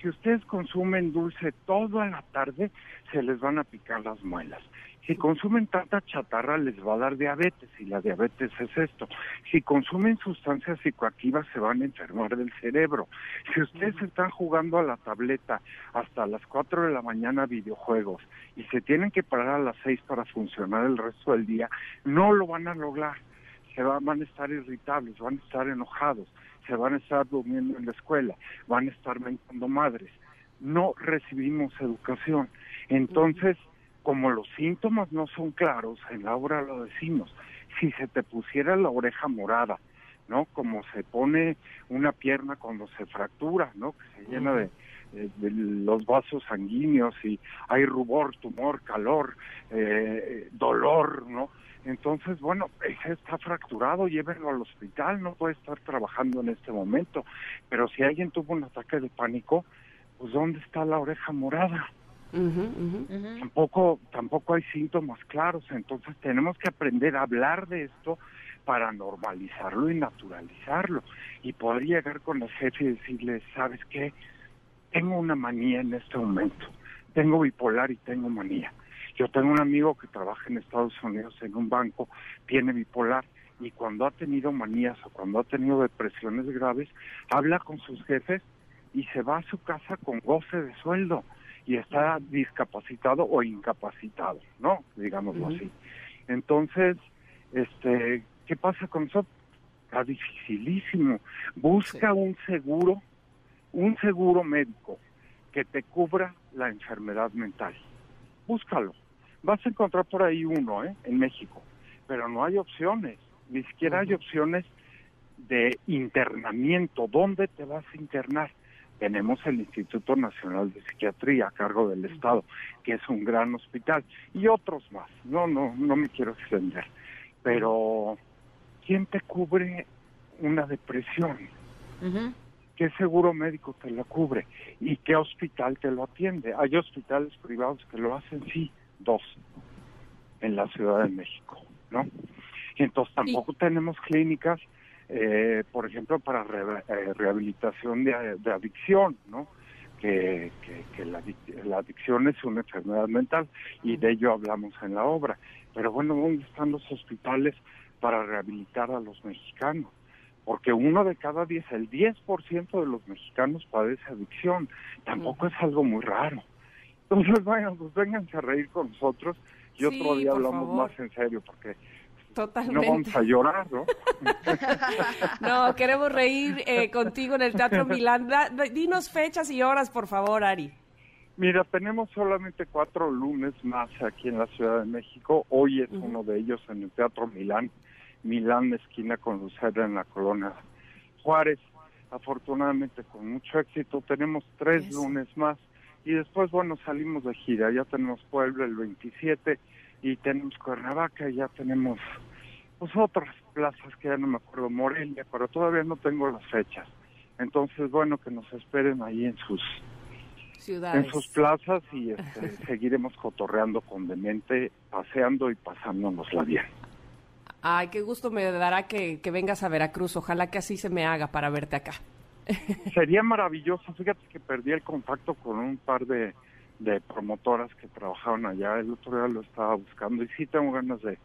si ustedes consumen dulce toda la tarde, se les van a picar las muelas. Si consumen tanta chatarra les va a dar diabetes y la diabetes es esto. Si consumen sustancias psicoactivas se van a enfermar del cerebro. Si ustedes están jugando a la tableta hasta las 4 de la mañana videojuegos y se tienen que parar a las 6 para funcionar el resto del día, no lo van a lograr. Se van, van a estar irritables, van a estar enojados, se van a estar durmiendo en la escuela, van a estar mentando madres. No recibimos educación. Entonces, como los síntomas no son claros, en la obra lo decimos, si se te pusiera la oreja morada, ¿no? Como se pone una pierna cuando se fractura, ¿no? Que se llena de, los vasos sanguíneos y hay rubor, tumor, calor, eh, dolor, ¿no? Entonces, bueno, ese está fracturado, llévenlo al hospital, no puede estar trabajando en este momento. Pero si alguien tuvo un ataque de pánico, pues ¿dónde está la oreja morada? Tampoco, tampoco hay síntomas claros, entonces tenemos que aprender a hablar de esto para normalizarlo y naturalizarlo. Y poder llegar con el jefe y decirle, ¿sabes qué? Tengo una manía en este momento. Tengo bipolar y tengo manía. Yo tengo un amigo que trabaja en Estados Unidos en un banco, tiene bipolar y cuando ha tenido manías o cuando ha tenido depresiones graves, habla con sus jefes y se va a su casa con goce de sueldo y está discapacitado o incapacitado, ¿no? Digámoslo así. Entonces, este, ¿qué pasa con eso? Está dificilísimo. Busca un seguro, un seguro médico que te cubra la enfermedad mental. Búscalo. Vas a encontrar por ahí uno, ¿eh? En México. Pero no hay opciones. Ni siquiera hay opciones de internamiento. ¿Dónde te vas a internar? Tenemos el Instituto Nacional de Psiquiatría a cargo del Estado, que es un gran hospital, y otros más. No, no, no me quiero extender. Pero, ¿quién te cubre una depresión? ¿Qué seguro médico te la cubre? ¿Y qué hospital te lo atiende? Hay hospitales privados que lo hacen, sí, dos, en la Ciudad de México, ¿no? Y entonces tampoco tenemos clínicas eh, por ejemplo, para eh, rehabilitación de, adicción, ¿no? que, que, la, la, adicción es una enfermedad mental y de ello hablamos en la obra. Pero bueno, ¿dónde están los hospitales para rehabilitar a los mexicanos? Porque uno de cada diez, el 10% de los mexicanos padece adicción. Tampoco es algo muy raro. Entonces, [LAUGHS] bueno, pues vénganse a reír con nosotros y otro día hablamos más en serio porque Totalmente. No vamos a llorar, ¿no? [LAUGHS] no, queremos reír eh, contigo en el Teatro Milán. dinos fechas y horas, por favor, Ari. Mira, tenemos solamente cuatro lunes más aquí en la Ciudad de México. Hoy es uno de ellos en el Teatro Milán. Milán, esquina con Lucera en la colonia Juárez. Afortunadamente, con mucho éxito, tenemos tres lunes más. Y después, bueno, salimos de gira. Ya tenemos Puebla el 27 y tenemos Cuernavaca y ya tenemos pues otras plazas que ya no me acuerdo, Morelia, pero todavía no tengo las fechas. Entonces, bueno, que nos esperen ahí en sus ciudades. En sus plazas y este, [LAUGHS] seguiremos cotorreando con Demente, paseando y pasándonosla bien. Ay, qué gusto me dará que, que vengas a Veracruz. Ojalá que así se me haga para verte acá. [LAUGHS] Sería maravilloso. Fíjate que perdí el contacto con un par de, de promotoras que trabajaban allá. El otro día lo estaba buscando y sí tengo ganas de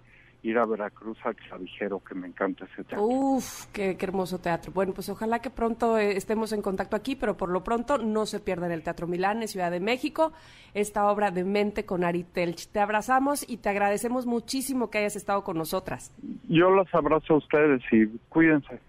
ir a Veracruz al Clavijero, que me encanta ese teatro. Uf, qué, hermoso teatro. Bueno, pues ojalá que pronto eh, estemos en contacto aquí, pero por lo pronto no se pierdan el Teatro Milán en Ciudad de México, esta obra de mente con Ari Telch. Te abrazamos y te agradecemos muchísimo que hayas estado con nosotras. Yo los abrazo a ustedes y cuídense.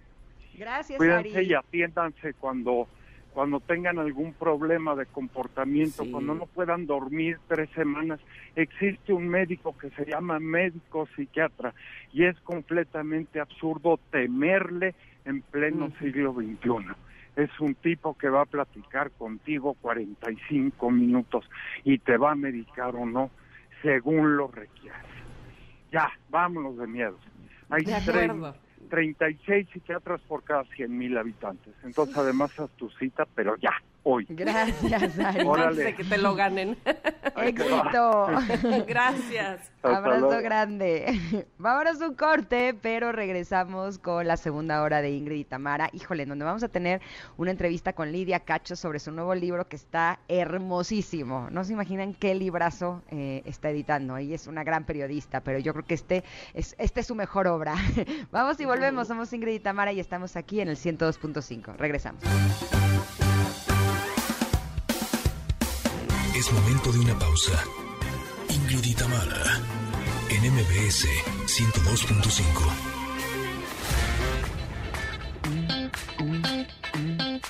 Gracias, Cuídense y atiéndanse cuando cuando tengan algún problema de comportamiento, cuando no puedan dormir tres semanas, existe un médico que se llama médico psiquiatra y es completamente absurdo temerle en pleno siglo XXI. Es un tipo que va a platicar contigo 45 minutos y te va a medicar o no, según lo requieras. Ya, vámonos de miedo. Hay de 36 psiquiatras por cada 100 mil habitantes. Entonces, además, haz tu cita, pero ya, hoy. Gracias, [LAUGHS] Ari. Órale. que te lo ganen. [LAUGHS] Éxito. [LAUGHS] Gracias. Abrazo grande. Vámonos un corte, pero regresamos con la segunda hora de Ingrid y Tamara. Híjole, donde vamos a tener una entrevista con Lidia Cacho sobre su nuevo libro que está hermosísimo. No se imaginan qué librazo eh, está editando. Ella es una gran periodista, pero yo creo que este es, este es su mejor obra. vamos y volvemos. Somos Ingrid y Tamara y estamos aquí en el 102.5. Regresamos. Es momento de una pausa. Ingrid y en MBS 102.5.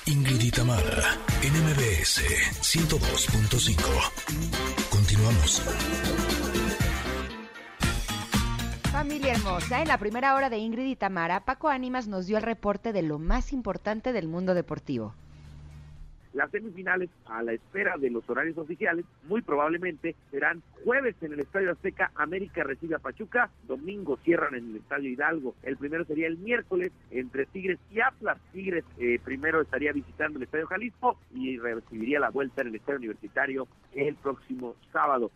Ingrid y en MBS 102.5. Continuamos. Familia hermosa, en la primera hora de Ingrid y Tamara, Paco Ánimas nos dio el reporte de lo más importante del mundo deportivo. Las semifinales, a la espera de los horarios oficiales, muy probablemente serán jueves en el Estadio Azteca, América recibe a Pachuca, domingo cierran en el Estadio Hidalgo. El primero sería el miércoles entre Tigres y Atlas. Tigres eh, primero estaría visitando el Estadio Jalisco y recibiría la vuelta en el Estadio Universitario el próximo sábado.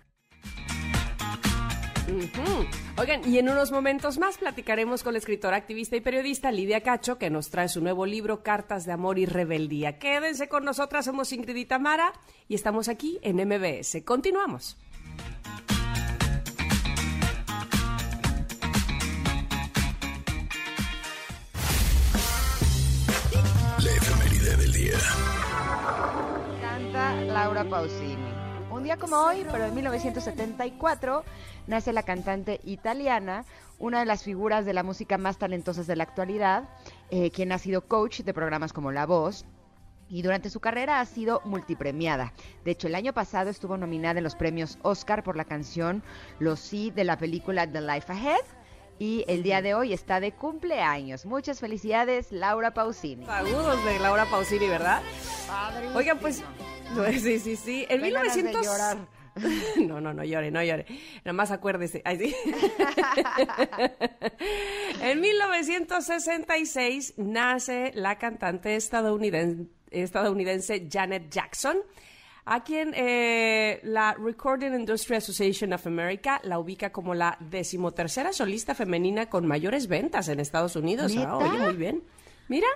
Oigan, y en unos momentos más platicaremos con la escritora, activista y periodista Lidia Cacho, que nos trae su nuevo libro, Cartas de Amor y Rebeldía. Quédense con nosotras, somos Ingrid y Tamara y estamos aquí en MBS. Continuamos. La efeméride del día. Canta Laura Pausini. Un día como hoy, pero en 1974, nace la cantante italiana, una de las figuras de la música más talentosas de la actualidad, eh, quien ha sido coach de programas como La Voz, y durante su carrera ha sido multipremiada. De hecho, el año pasado estuvo nominada en los premios Oscar por la canción Los Sí de la película The Life Ahead. Y el día de hoy está de cumpleaños. Muchas felicidades, Laura Pausini. Agudos de Laura Pausini, ¿verdad? Oigan, pues [LAUGHS] Sí, sí, sí. En 1900... [LAUGHS] No, no, no llore, no llore. Nada más acuérdese. [LAUGHS] en 1966 nace la cantante estadounidense, estadounidense Janet Jackson, a quien eh, la Recording Industry Association of America la ubica como la decimotercera solista femenina con mayores ventas en Estados Unidos. Ah, oye, muy bien. Mira,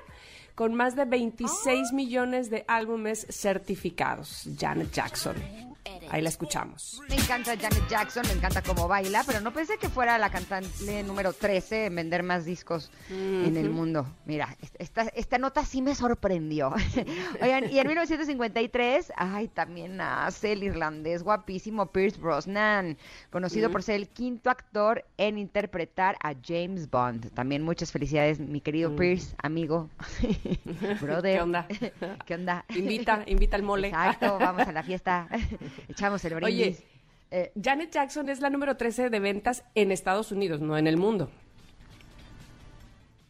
con más de 26 millones de álbumes certificados. Janet Jackson. Ahí la escuchamos. Me encanta Janet Jackson, me encanta cómo baila, pero no pensé que fuera la cantante número 13 en vender más discos en el mundo. Mira, esta, esta nota sí me sorprendió. [LAUGHS] Oigan, y en 1953, ay, también nace el irlandés guapísimo Pierce Brosnan, conocido por ser el quinto actor en interpretar a James Bond. También muchas felicidades, mi querido Pierce, amigo, [LAUGHS] brother. ¿Qué onda? [LAUGHS] ¿Qué onda? Invita, invita al mole. Exacto, vamos a la fiesta. Echamos el brindis. Oye, eh, Janet Jackson es la número 13 de ventas en Estados Unidos, no en el mundo.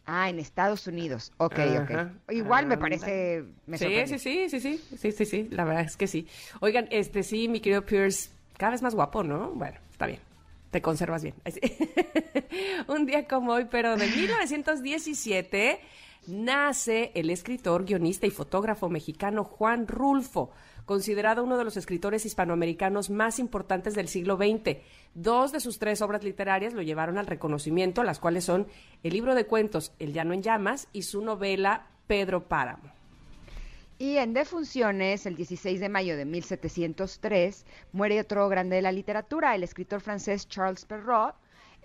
Ah, en Estados Unidos. Ok, ok. Igual me parece... Me sí, sí, sí, sí, sí, sí, sí, sí, la verdad es que sí. Oigan, este sí, mi querido Pierce, cada vez más guapo, ¿no? Bueno, está bien. Te conservas bien. [LAUGHS] Un día como hoy, pero de [LAUGHS] 1917, nace el escritor, guionista y fotógrafo mexicano Juan Rulfo considerado uno de los escritores hispanoamericanos más importantes del siglo XX. Dos de sus tres obras literarias lo llevaron al reconocimiento, las cuales son el libro de cuentos El llano en llamas y su novela Pedro Páramo. Y en defunciones, el 16 de mayo de 1703, muere otro grande de la literatura, el escritor francés Charles Perrault,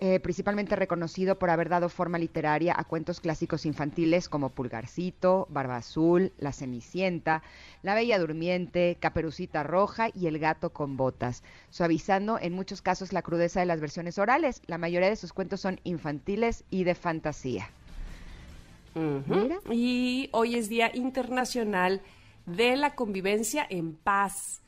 eh, principalmente reconocido por haber dado forma literaria a cuentos clásicos infantiles como Pulgarcito, Barba Azul, La Cenicienta, La Bella Durmiente, Caperucita Roja y El Gato con Botas, suavizando en muchos casos la crudeza de las versiones orales. La mayoría de sus cuentos son infantiles y de fantasía. Y hoy es Día Internacional de la Convivencia en Paz.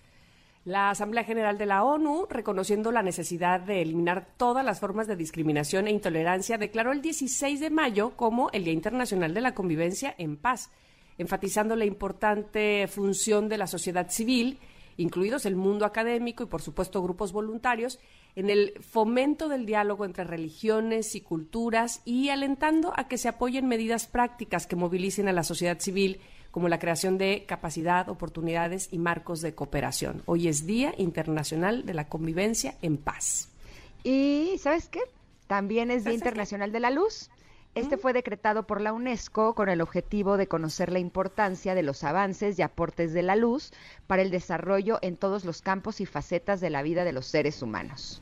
La Asamblea General de la ONU, reconociendo la necesidad de eliminar todas las formas de discriminación e intolerancia, declaró el 16 de mayo como el Día Internacional de la Convivencia en Paz, enfatizando la importante función de la sociedad civil, incluidos el mundo académico y, por supuesto, grupos voluntarios, en el fomento del diálogo entre religiones y culturas y alentando a que se apoyen medidas prácticas que movilicen a la sociedad civil como la creación de capacidad, oportunidades y marcos de cooperación. Hoy es Día Internacional de la Convivencia en Paz. Y, ¿sabes qué? También es Día Internacional de la Luz. Este mm. fue decretado por la UNESCO con el objetivo de conocer la importancia de los avances y aportes de la luz para el desarrollo en todos los campos y facetas de la vida de los seres humanos.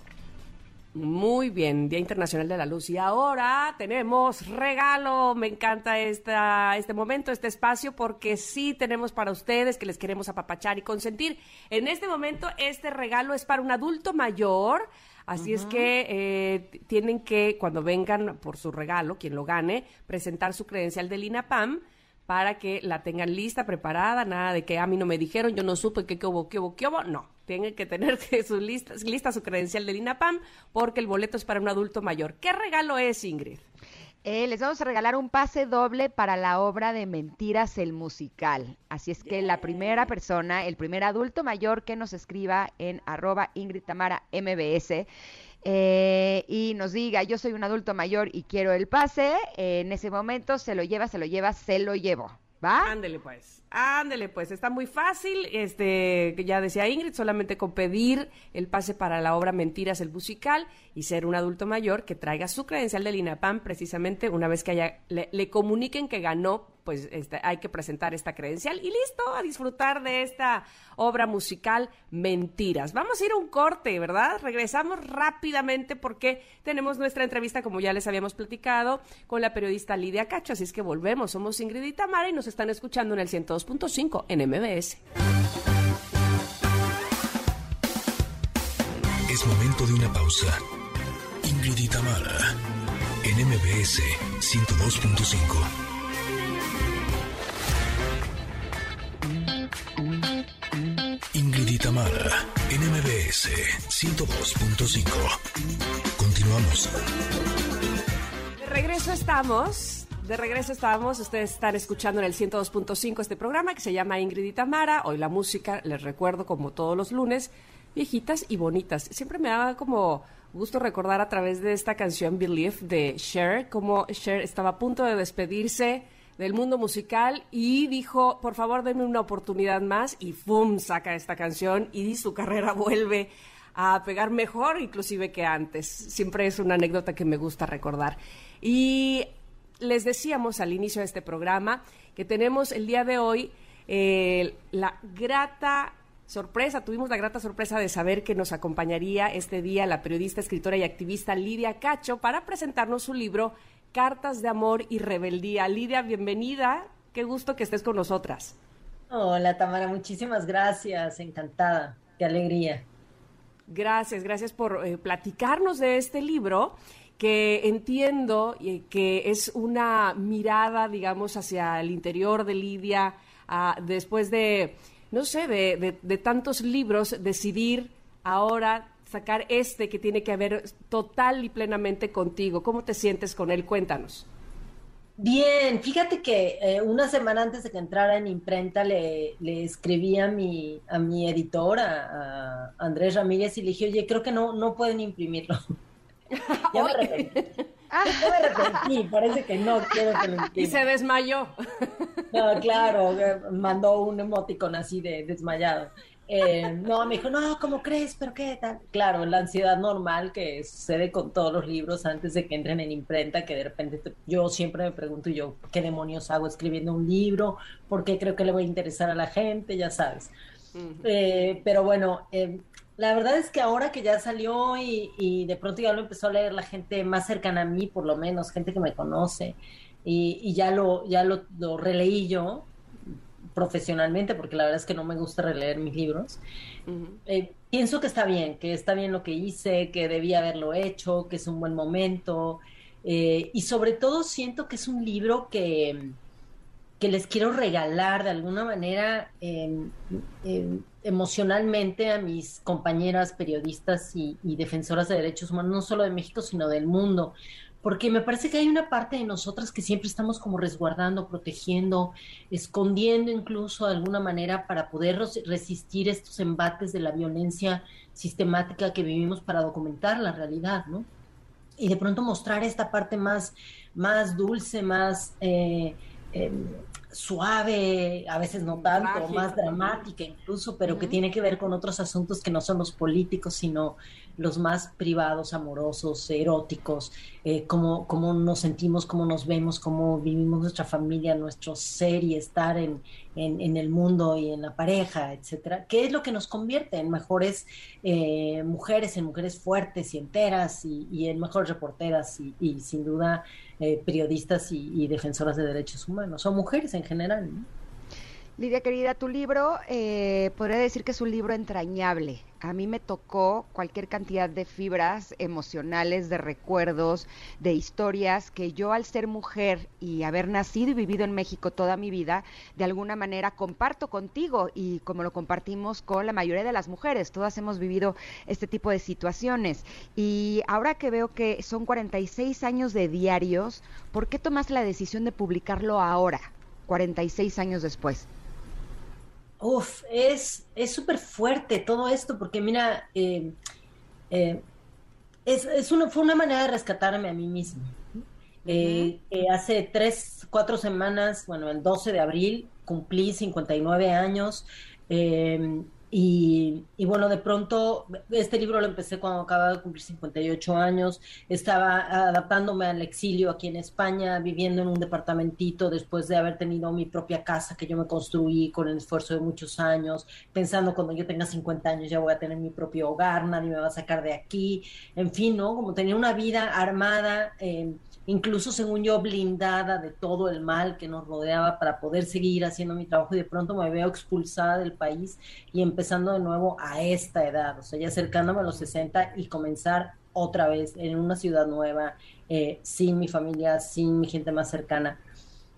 Muy bien, Día Internacional de la Luz. Y ahora tenemos regalo. Me encanta esta, este momento, este espacio, porque sí tenemos para ustedes que les queremos apapachar y consentir. En este momento, este regalo es para un adulto mayor. Así es que eh, tienen que, cuando vengan por su regalo, quien lo gane, presentar su credencial del INAPAM para que la tengan lista, preparada, nada de que a mí no me dijeron, yo no supe que qué hubo, qué hubo, qué hubo. No, tienen que tener [LAUGHS] su lista, lista su credencial del INAPAM porque el boleto es para un adulto mayor. ¿Qué regalo es, Ingrid? Eh, les vamos a regalar un pase doble para la obra de Mentiras el musical. Así es que la primera persona, el primer adulto mayor que nos escriba en arroba Ingrid Tamara MBS eh, y nos diga yo soy un adulto mayor y quiero el pase, en ese momento se lo lleva, se lo lleva, se lo llevo. ¿Va? Ándele pues, ándele pues, está muy fácil, este, ya decía Ingrid, solamente con pedir el pase para la obra Mentiras el musical y ser un adulto mayor que traiga su credencial del INAPAM precisamente una vez que haya, le comuniquen que ganó pues este, hay que presentar esta credencial y listo, a disfrutar de esta obra musical Mentiras. Vamos a ir a un corte, ¿verdad? Regresamos rápidamente porque tenemos nuestra entrevista, como ya les habíamos platicado, con la periodista Lidia Cacho, así es que volvemos. Somos Ingrid y Tamara y nos están escuchando en el 102.5 en MBS. Es momento de una pausa. Ingrid y Tamara en MBS 102.5. Ingrid Tamara, NMBS 102.5. Continuamos. De regreso estamos. De regreso estamos. Ustedes están escuchando en el 102.5 este programa que se llama Ingrid y Tamara. Hoy la música, les recuerdo, como todos los lunes, viejitas y bonitas. Siempre me daba como gusto recordar a través de esta canción Believe de Cher, como Cher estaba a punto de despedirse del mundo musical y dijo, por favor, denme una oportunidad más y ¡fum! saca esta canción y su carrera [LAUGHS] vuelve a pegar mejor inclusive que antes. Siempre es una anécdota que me gusta recordar. Y les decíamos al inicio de este programa que tenemos el día de hoy eh, la grata sorpresa, tuvimos la grata sorpresa de saber que nos acompañaría este día la periodista, escritora y activista Lidia Cacho para presentarnos su libro Cartas de Amor y Rebeldía. Lidia, bienvenida, qué gusto que estés con nosotras. Hola Tamara, muchísimas gracias, encantada, qué alegría. Gracias, gracias por eh, platicarnos de este libro que entiendo eh, que es una mirada, digamos, hacia el interior de Lidia, después de, no sé, de, tantos libros, decidir ahora sacar este que tiene que ver total y plenamente contigo. ¿Cómo te sientes con él? Cuéntanos. Bien, fíjate que eh, una semana antes de que entrara en imprenta le, le escribí a mi, a mi editor, a, Andrés Ramírez, y le dije, oye, creo que no, no pueden imprimirlo. [LAUGHS] ya me arrepentí. ya me arrepentí, parece que no quiero que lo [LAUGHS] Y se desmayó. no, claro, mandó un emoticon así de desmayado. Eh, no, me dijo, no, ¿cómo crees? ¿Pero qué tal? Claro, la ansiedad normal que sucede con todos los libros antes de que entren en imprenta, que de repente yo siempre me pregunto yo, ¿qué demonios hago escribiendo un libro? ¿Por qué creo que le voy a interesar a la gente? Ya sabes. Eh, pero bueno, eh, la verdad es que ahora que ya salió y, de pronto ya lo empezó a leer la gente más cercana a mí, por lo menos, gente que me conoce, y, ya lo, ya lo, releí yo profesionalmente, porque la verdad es que no me gusta releer mis libros. Eh, pienso que está bien, que está bien lo que hice, que debía haberlo hecho, que es un buen momento, eh, y sobre todo siento que es un libro que que les quiero regalar de alguna manera em, em, emocionalmente a mis compañeras periodistas y, defensoras de derechos humanos, no solo de México, sino del mundo, porque me parece que hay una parte de nosotras que siempre estamos como resguardando, protegiendo, escondiendo incluso de alguna manera para poder resistir estos embates de la violencia sistemática que vivimos para documentar la realidad, ¿no? Y de pronto mostrar esta parte más, más dulce, más... Eh, em, suave, a veces no tanto, más dramática incluso, pero que tiene que ver con otros asuntos que no son los políticos, sino los más privados, amorosos, eróticos, eh, cómo, nos sentimos, cómo nos vemos, cómo vivimos nuestra familia, nuestro ser y estar en, en, el mundo y en la pareja, etcétera, ¿Qué es lo que nos convierte en mejores eh, mujeres, en mujeres fuertes y enteras y, en mejores reporteras y, sin duda eh, periodistas y, defensoras de derechos humanos, o mujeres en general. Lidia querida, tu libro eh, podría decir que es un libro entrañable. A mí me tocó cualquier cantidad de fibras emocionales, de recuerdos, de historias que yo al ser mujer y haber nacido y vivido en México toda mi vida, de alguna manera comparto contigo y como lo compartimos con la mayoría de las mujeres, todas hemos vivido este tipo de situaciones. Y ahora que veo que son 46 años de diarios, ¿por qué tomas la decisión de publicarlo ahora, 46 años después? Uf, es súper fuerte todo esto, porque mira, eh, eh, es, es una, fue una manera de rescatarme a mí misma. Eh, hace tres, cuatro semanas, bueno, el 12 de abril, cumplí 59 años. Y, bueno, de pronto, este libro lo empecé cuando acababa de cumplir 58 años, estaba adaptándome al exilio aquí en España, viviendo en un departamentito después de haber tenido mi propia casa que yo me construí con el esfuerzo de muchos años, pensando cuando yo tenga 50 años ya voy a tener mi propio hogar, nadie me va a sacar de aquí, en fin, ¿no? Como tenía una vida armada. Eh, incluso según yo blindada de todo el mal que nos rodeaba para poder seguir haciendo mi trabajo y de pronto me veo expulsada del país y empezando de nuevo a esta edad, o sea, ya acercándome a los 60 y comenzar otra vez en una ciudad nueva, eh, sin mi familia, sin mi gente más cercana.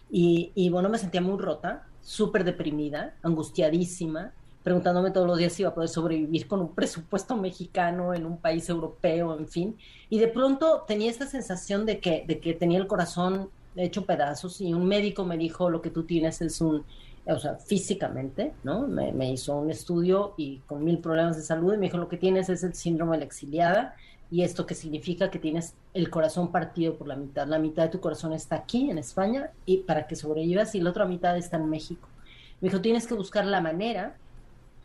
Y, y bueno, me sentía muy rota, súper deprimida, angustiadísima, preguntándome todos los días si iba a poder sobrevivir con un presupuesto mexicano en un país europeo, en fin. Y de pronto tenía esta sensación de que, de que tenía el corazón hecho pedazos y un médico me dijo lo que tú tienes es un, o sea, físicamente, ¿no? Me, hizo un estudio y con mil problemas de salud y me dijo lo que tienes es el síndrome de la exiliada y esto que significa que tienes el corazón partido por la mitad. La mitad de tu corazón está aquí en España y para que sobrevivas y la otra mitad está en México. Me dijo, tienes que buscar la manera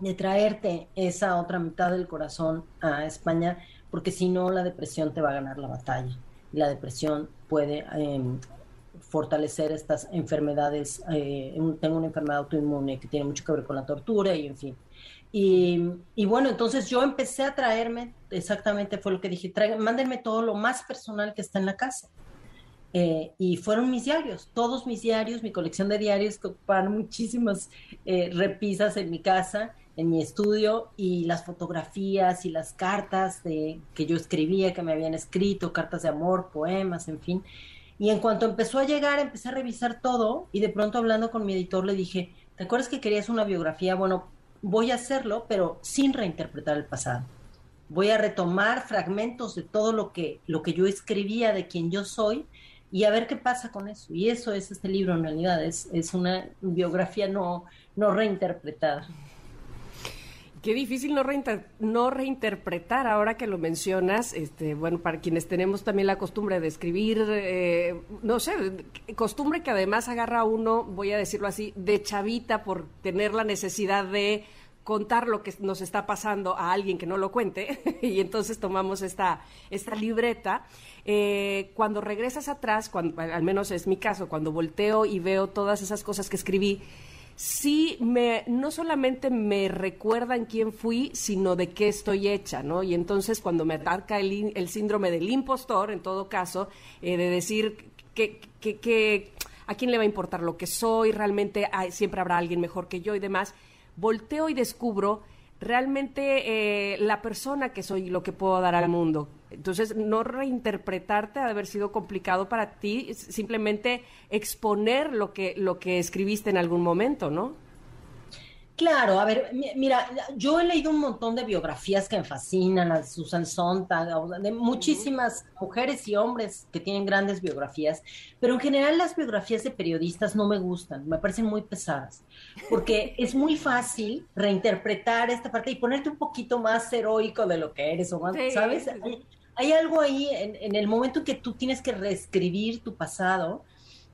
de traerte esa otra mitad del corazón a España, porque si no la depresión te va a ganar la batalla. La depresión puede em, fortalecer estas enfermedades. Eh, tengo una enfermedad autoinmune que tiene mucho que ver con la tortura y en fin. Y, y, bueno, entonces yo empecé a traerme, exactamente fue lo que dije, mándenme todo lo más personal que está en la casa. Eh, y fueron mis diarios, todos mis diarios, mi colección de diarios que ocuparon muchísimas eh, repisas en mi casa, en mi estudio, y las fotografías y las cartas de, que yo escribía, que me habían escrito, cartas de amor, poemas, en fin. Y en cuanto empezó a llegar, empecé a revisar todo y de pronto hablando con mi editor le dije, ¿te acuerdas que querías una biografía? Bueno, voy a hacerlo, pero sin reinterpretar el pasado. Voy a retomar fragmentos de todo lo que, lo que yo escribía de quien yo soy y a ver qué pasa con eso. Y eso es este libro en realidad, es, es una biografía no, no reinterpretada. Qué difícil no, no reinterpretar ahora que lo mencionas. Este, bueno, para quienes tenemos también la costumbre de escribir, eh, no sé, costumbre que además agarra uno, voy a decirlo así, de chavita por tener la necesidad de contar lo que nos está pasando a alguien que no lo cuente [LAUGHS] y entonces tomamos esta, esta libreta. Eh, cuando regresas atrás, cuando, al menos es mi caso, cuando volteo y veo todas esas cosas que escribí, sí me, no solamente me recuerdan quién fui, sino de qué estoy hecha, ¿no? Y entonces cuando me ataca el, el síndrome del impostor, en todo caso, eh, de decir que, que, que, a quién le va a importar lo que soy, realmente siempre habrá alguien mejor que yo y demás, volteo y descubro realmente eh, la persona que soy lo que puedo dar al mundo. Entonces, no reinterpretarte ha de haber sido complicado para ti, simplemente exponer lo que, lo que escribiste en algún momento, ¿no? Claro, a ver, mira, yo he leído un montón de biografías que me fascinan, de Susan Sontag, de muchísimas mujeres y hombres que tienen grandes biografías, pero en general las biografías de periodistas no me gustan, me parecen muy pesadas, porque [LAUGHS] es muy fácil reinterpretar esta parte y ponerte un poquito más heroico de lo que eres, o más, ¿sabes? Hay, algo ahí en, en el momento en que tú tienes que reescribir tu pasado,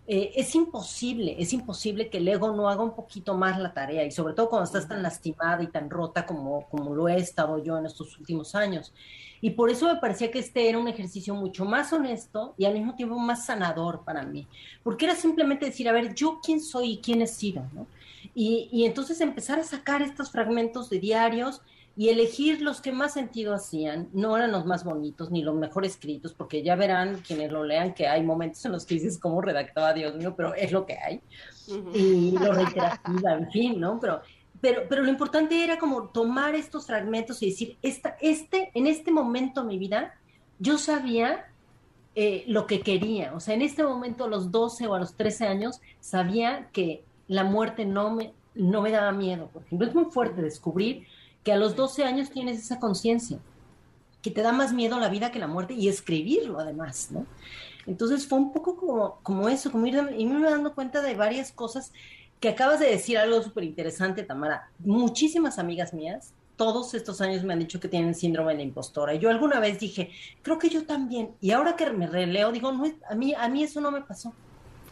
eh, es imposible, es imposible que el ego no haga un poquito más la tarea y sobre todo cuando estás tan lastimada y tan rota como, como lo he estado yo en estos últimos años. Y por eso me parecía que este era un ejercicio mucho más honesto y al mismo tiempo más sanador para mí, porque era simplemente decir, a ver, yo quién soy y quién he sido, ¿no? Y, y entonces empezar a sacar estos fragmentos de diarios y elegir los que más sentido hacían, no eran los más bonitos ni los mejor escritos, porque ya verán quienes lo lean que hay momentos en los que dices cómo redactaba Dios mío, pero es lo que hay. Y lo reiterativa, en fin, ¿no? Pero, pero, pero lo importante era como tomar estos fragmentos y decir, esta, este, en este momento de mi vida, yo sabía eh, lo que quería. O sea, en este momento, a los 12 o a los 13 años, sabía que la muerte no me, no me daba miedo. Por ejemplo, es muy fuerte descubrir que a los 12 años tienes esa conciencia, que te da más miedo la vida que la muerte y escribirlo además, ¿no? Entonces fue un poco como, como eso, como ir, irme dando cuenta de varias cosas que acabas de decir algo súper interesante, Tamara. Muchísimas amigas mías, todos estos años me han dicho que tienen síndrome de la impostora. Y yo alguna vez dije, creo que yo también. Y ahora que me releo, digo, no, a mí, a mí eso no me pasó.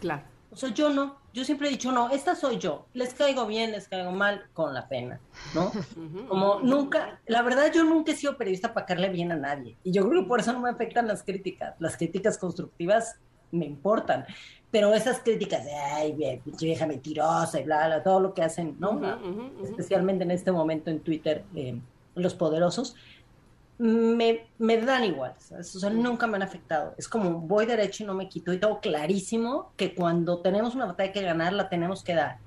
Claro. O sea, yo no, yo siempre he dicho, no, esta soy yo, les caigo bien, les caigo mal, con la pena, ¿no? Como nunca, la verdad yo nunca he sido periodista para caerle bien a nadie, y yo creo que por eso no me afectan las críticas, las críticas constructivas me importan, pero esas críticas de, ay, vieja mentirosa y bla, bla, todo lo que hacen, ¿no? Especialmente en este momento en Twitter, eh, los poderosos, me, me dan igual, O sea, nunca me han afectado. Es como voy derecho y no me quito. Y tengo clarísimo que cuando tenemos una batalla que ganar, la tenemos que dar.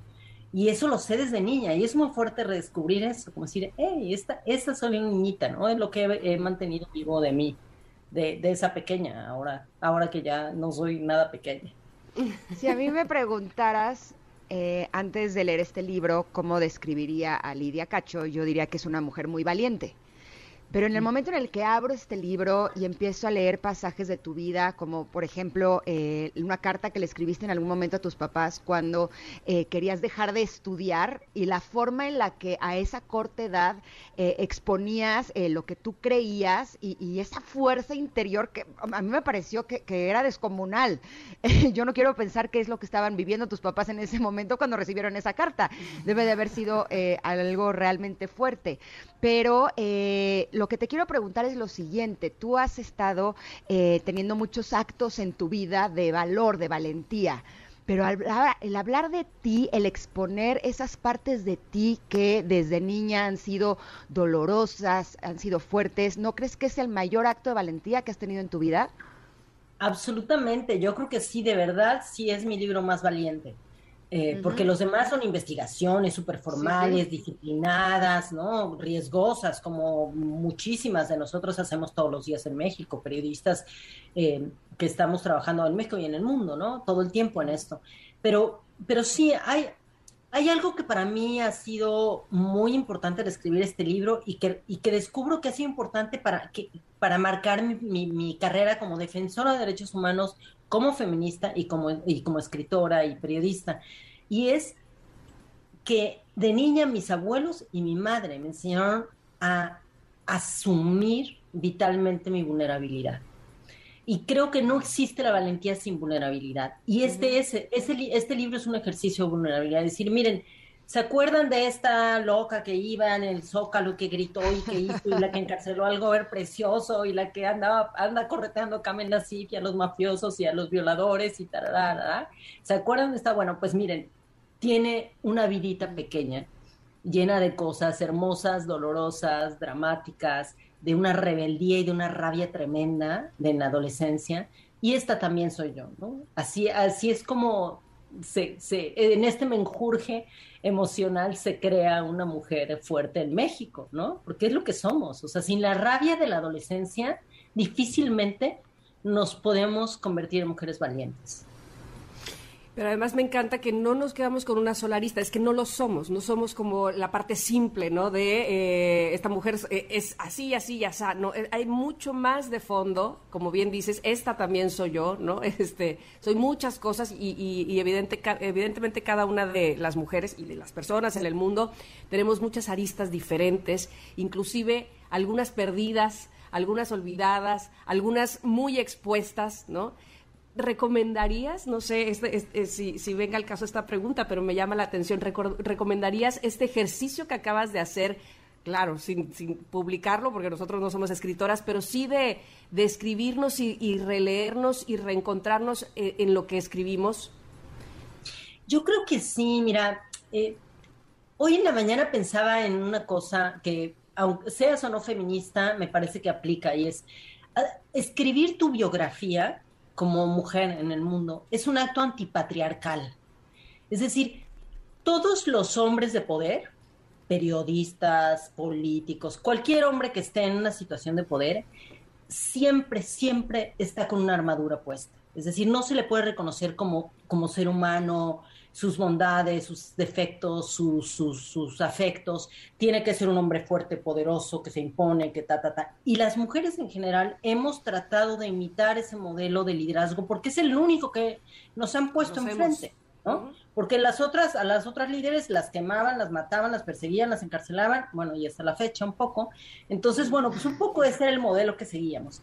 Y eso lo sé desde niña. Y es muy fuerte redescubrir eso, como decir, hey, esta, esta soy una niñita, ¿no? Es lo que he, mantenido vivo de mí, de, de, esa pequeña, ahora, ahora que ya no soy nada pequeña. Si a mí me preguntaras, eh, antes de leer este libro, cómo describiría a Lidia Cacho, yo diría que es una mujer muy valiente. Pero en el momento en el que abro este libro y empiezo a leer pasajes de tu vida, como por ejemplo eh, una carta que le escribiste en algún momento a tus papás cuando eh, querías dejar de estudiar y la forma en la que a esa corta edad eh, exponías lo que tú creías y, esa fuerza interior que a mí me pareció que, que era descomunal. [LAUGHS] Yo no quiero pensar qué es lo que estaban viviendo tus papás en ese momento cuando recibieron esa carta. Debe de haber sido algo realmente fuerte. Pero lo lo que te quiero preguntar es lo siguiente. Tú has estado eh, teniendo muchos actos en tu vida de valor, de valentía. Pero el hablar de ti, el exponer esas partes de ti que desde niña han sido dolorosas, han sido fuertes, ¿no crees que es el mayor acto de valentía que has tenido en tu vida? Absolutamente, yo creo que sí, de verdad, sí es mi libro más valiente. Eh, porque los demás son investigaciones súper formales, disciplinadas, ¿no? Riesgosas, como muchísimas de nosotros hacemos todos los días en México, periodistas eh, que estamos trabajando en México y en el mundo, ¿no? Todo el tiempo en esto. Pero, pero sí, hay, hay algo que para mí ha sido muy importante al escribir este libro y que, y que descubro que ha sido importante para, que, para marcar mi, mi carrera como defensora de derechos humanos como feminista y como, y como escritora y periodista. Y es que de niña mis abuelos y mi madre me enseñaron a asumir vitalmente mi vulnerabilidad. Y creo que no existe la valentía sin vulnerabilidad. Y este, es, este libro es un ejercicio de vulnerabilidad. Es decir, miren, ¿Se acuerdan de esta loca que iba en el Zócalo que gritó y que hizo y la que encarceló al gober precioso y la que andaba anda correteando Kamen y a los mafiosos y a los violadores y tal, ¿Se acuerdan de esta? Bueno, pues miren, tiene una vidita pequeña llena de cosas hermosas, dolorosas, dramáticas, de una rebeldía y de una rabia tremenda de la adolescencia. Y esta también soy yo, ¿no? Así, así es como se, se, en este menjurje emocional se crea una mujer fuerte en México, ¿no? Porque es lo que somos. O sea, sin la rabia de la adolescencia, difícilmente nos podemos convertir en mujeres valientes. Pero además me encanta que no nos quedamos con una sola arista, es que no lo somos, no somos como la parte simple, ¿no? De eh, esta mujer eh, es, así, así, ya está. No, eh, hay mucho más de fondo, como bien dices, esta también soy yo, ¿no? [LAUGHS] Este, soy muchas cosas y, y, evidente, evidentemente cada una de las mujeres y de las personas en el mundo tenemos muchas aristas diferentes, inclusive algunas perdidas, algunas olvidadas, algunas muy expuestas, ¿no? ¿Recomendarías, no sé este, este, si, si, venga el caso esta pregunta, pero me llama la atención, ¿recomendarías este ejercicio que acabas de hacer? Claro, sin, sin publicarlo, porque nosotros no somos escritoras, pero sí de, de escribirnos y, releernos y reencontrarnos eh, en, lo que escribimos. Yo creo que sí, mira, eh, hoy en la mañana pensaba en una cosa que, aunque seas o no feminista, me parece que aplica y es ah, escribir tu biografía como mujer en el mundo es un acto antipatriarcal. Es decir, todos los hombres de poder, periodistas, políticos, cualquier hombre que esté en una situación de poder, siempre, siempre está con una armadura puesta. Es decir, no se le puede reconocer como, como ser humano, sus bondades, sus defectos, sus, sus, afectos. Tiene que ser un hombre fuerte, poderoso, que se impone, que ta, ta, ta. Y las mujeres en general hemos tratado de imitar ese modelo de liderazgo porque es el único que nos han puesto enfrente. ¿no? Porque las otras, a las otras líderes las quemaban, las mataban, las perseguían, las encarcelaban, bueno, y hasta la fecha un poco. Entonces, bueno, pues un poco ese era el modelo que seguíamos.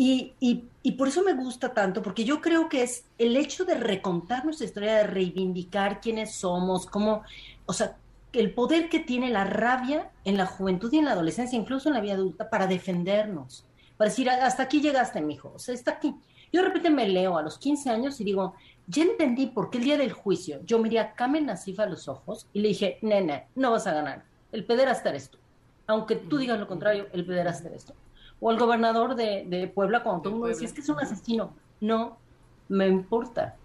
Y, y, por eso me gusta tanto, porque yo creo que es el hecho de recontar nuestra historia, de reivindicar quiénes somos, cómo, o sea, el poder que tiene la rabia en la juventud y en la adolescencia, incluso en la vida adulta, para defendernos, para decir, hasta aquí llegaste, mijo, o sea, está aquí. Yo de repente me leo a los 15 años y digo, ya entendí por qué el día del juicio yo miré a Kamen Nasif a los ojos y le dije, nene, no vas a ganar, el pederasta eres tú. Aunque tú digas lo contrario, el pederasta eres tú o el gobernador de, Puebla cuando todo el mundo decía, es que es un asesino. No, me importa.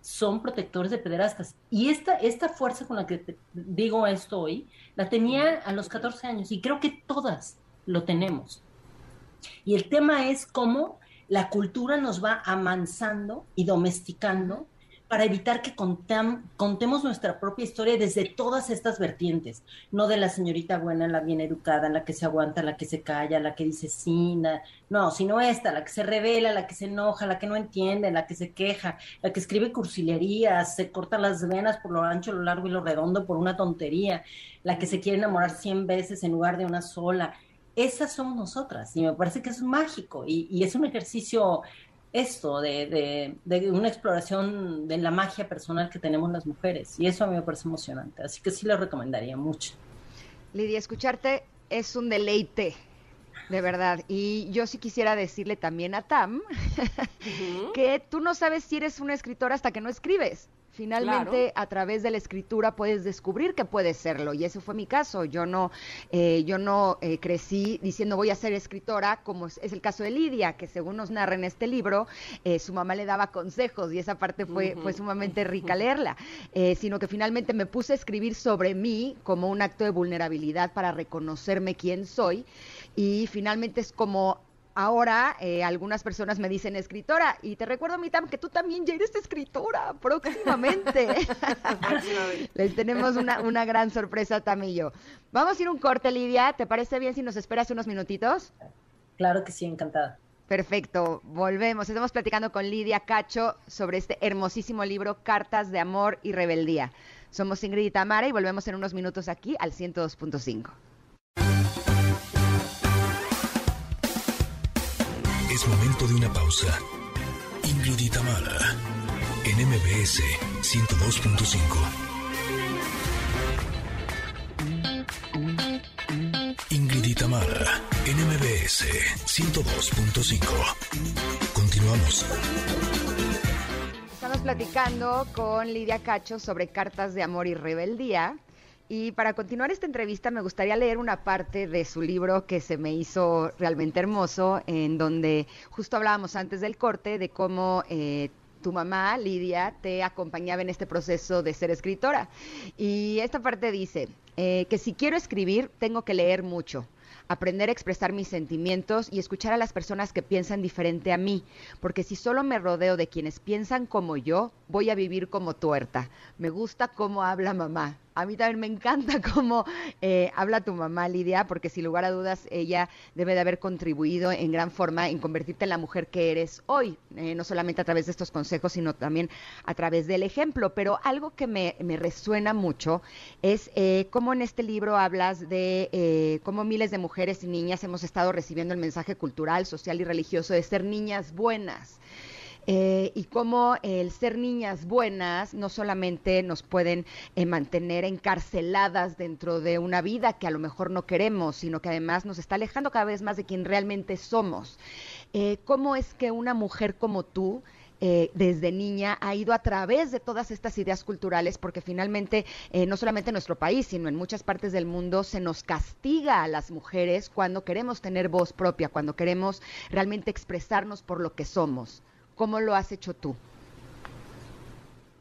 Son protectores de pederastas. Y esta, esta fuerza con la que te digo esto hoy, la tenía a los 14 años y creo que todas lo tenemos. Y el tema es cómo la cultura nos va amansando y domesticando para evitar que contemos nuestra propia historia desde todas estas vertientes, no de la señorita buena, la bien educada, la que se aguanta, la que se calla, la que dice sí, no, sino esta, la que se revela, la que se enoja, la que no entiende, la que se queja, la que escribe cursilerías, se corta las venas por lo ancho, lo largo y lo redondo por una tontería, la que se quiere enamorar cien veces en lugar de una sola. Esas somos nosotras y me parece que es mágico y es un ejercicio esto, de, de, una exploración de la magia personal que tenemos las mujeres. Y eso a mí me parece emocionante. Así que sí lo recomendaría mucho. Lidia, escucharte es un deleite. De verdad. Y yo sí quisiera decirle también a Tam [LAUGHS] que tú no sabes si eres una escritora hasta que no escribes. Finalmente, a través de la escritura puedes descubrir que puedes serlo, y ese fue mi caso. Yo no, eh, yo no eh, crecí diciendo voy a ser escritora, como es, el caso de Lidia, que según nos narra en este libro, eh, su mamá le daba consejos y esa parte fue, fue sumamente rica leerla, sino que finalmente me puse a escribir sobre mí como un acto de vulnerabilidad para reconocerme quién soy, y finalmente es como ahora eh, algunas personas me dicen escritora y te recuerdo, Mitam, que tú también ya eres escritora [LAUGHS] próximamente. Les tenemos una, una gran sorpresa, Tam y yo. Vamos a ir un corte, Lidia. ¿Te parece bien si nos esperas unos minutitos? Claro que sí, encantada. Perfecto, volvemos. Estamos platicando con Lidia Cacho sobre este hermosísimo libro Cartas de Amor y Rebeldía. Somos Ingrid y Tamara y volvemos en unos minutos aquí al 102.5. De una pausa. Ingrid y Tamara, en MBS 102.5. Ingrid y Tamara, en MBS 102.5. Continuamos. Estamos platicando con Lidia Cacho sobre cartas de amor y rebeldía. Y para continuar esta entrevista me gustaría leer una parte de su libro que se me hizo realmente hermoso, en donde justo hablábamos antes del corte de cómo eh, tu mamá, Lidia, te acompañaba en este proceso de ser escritora. Y esta parte dice eh, que si quiero escribir, tengo que leer mucho aprender a expresar mis sentimientos y escuchar a las personas que piensan diferente a mí, porque si solo me rodeo de quienes piensan como yo, voy a vivir como tuerta. Me gusta cómo habla mamá, a mí también me encanta [LAUGHS] cómo eh, habla tu mamá, Lidia, porque sin lugar a dudas ella debe de haber contribuido en gran forma en convertirte en la mujer que eres hoy, eh, no solamente a través de estos consejos, sino también a través del ejemplo. Pero algo que me, resuena mucho es eh, cómo en este libro hablas de cómo miles de mujeres y niñas hemos estado recibiendo el mensaje cultural, social y religioso de ser niñas buenas. Eh, y cómo el ser niñas buenas no solamente nos pueden eh, mantener encarceladas dentro de una vida que a lo mejor no queremos, sino que además nos está alejando cada vez más de quien realmente somos. Eh, ¿Cómo es que una mujer como tú desde niña ha ido a través de todas estas ideas culturales, porque finalmente no solamente en nuestro país, sino en muchas partes del mundo se nos castiga a las mujeres cuando queremos tener voz propia, cuando queremos realmente expresarnos por lo que somos. ¿Cómo lo has hecho tú?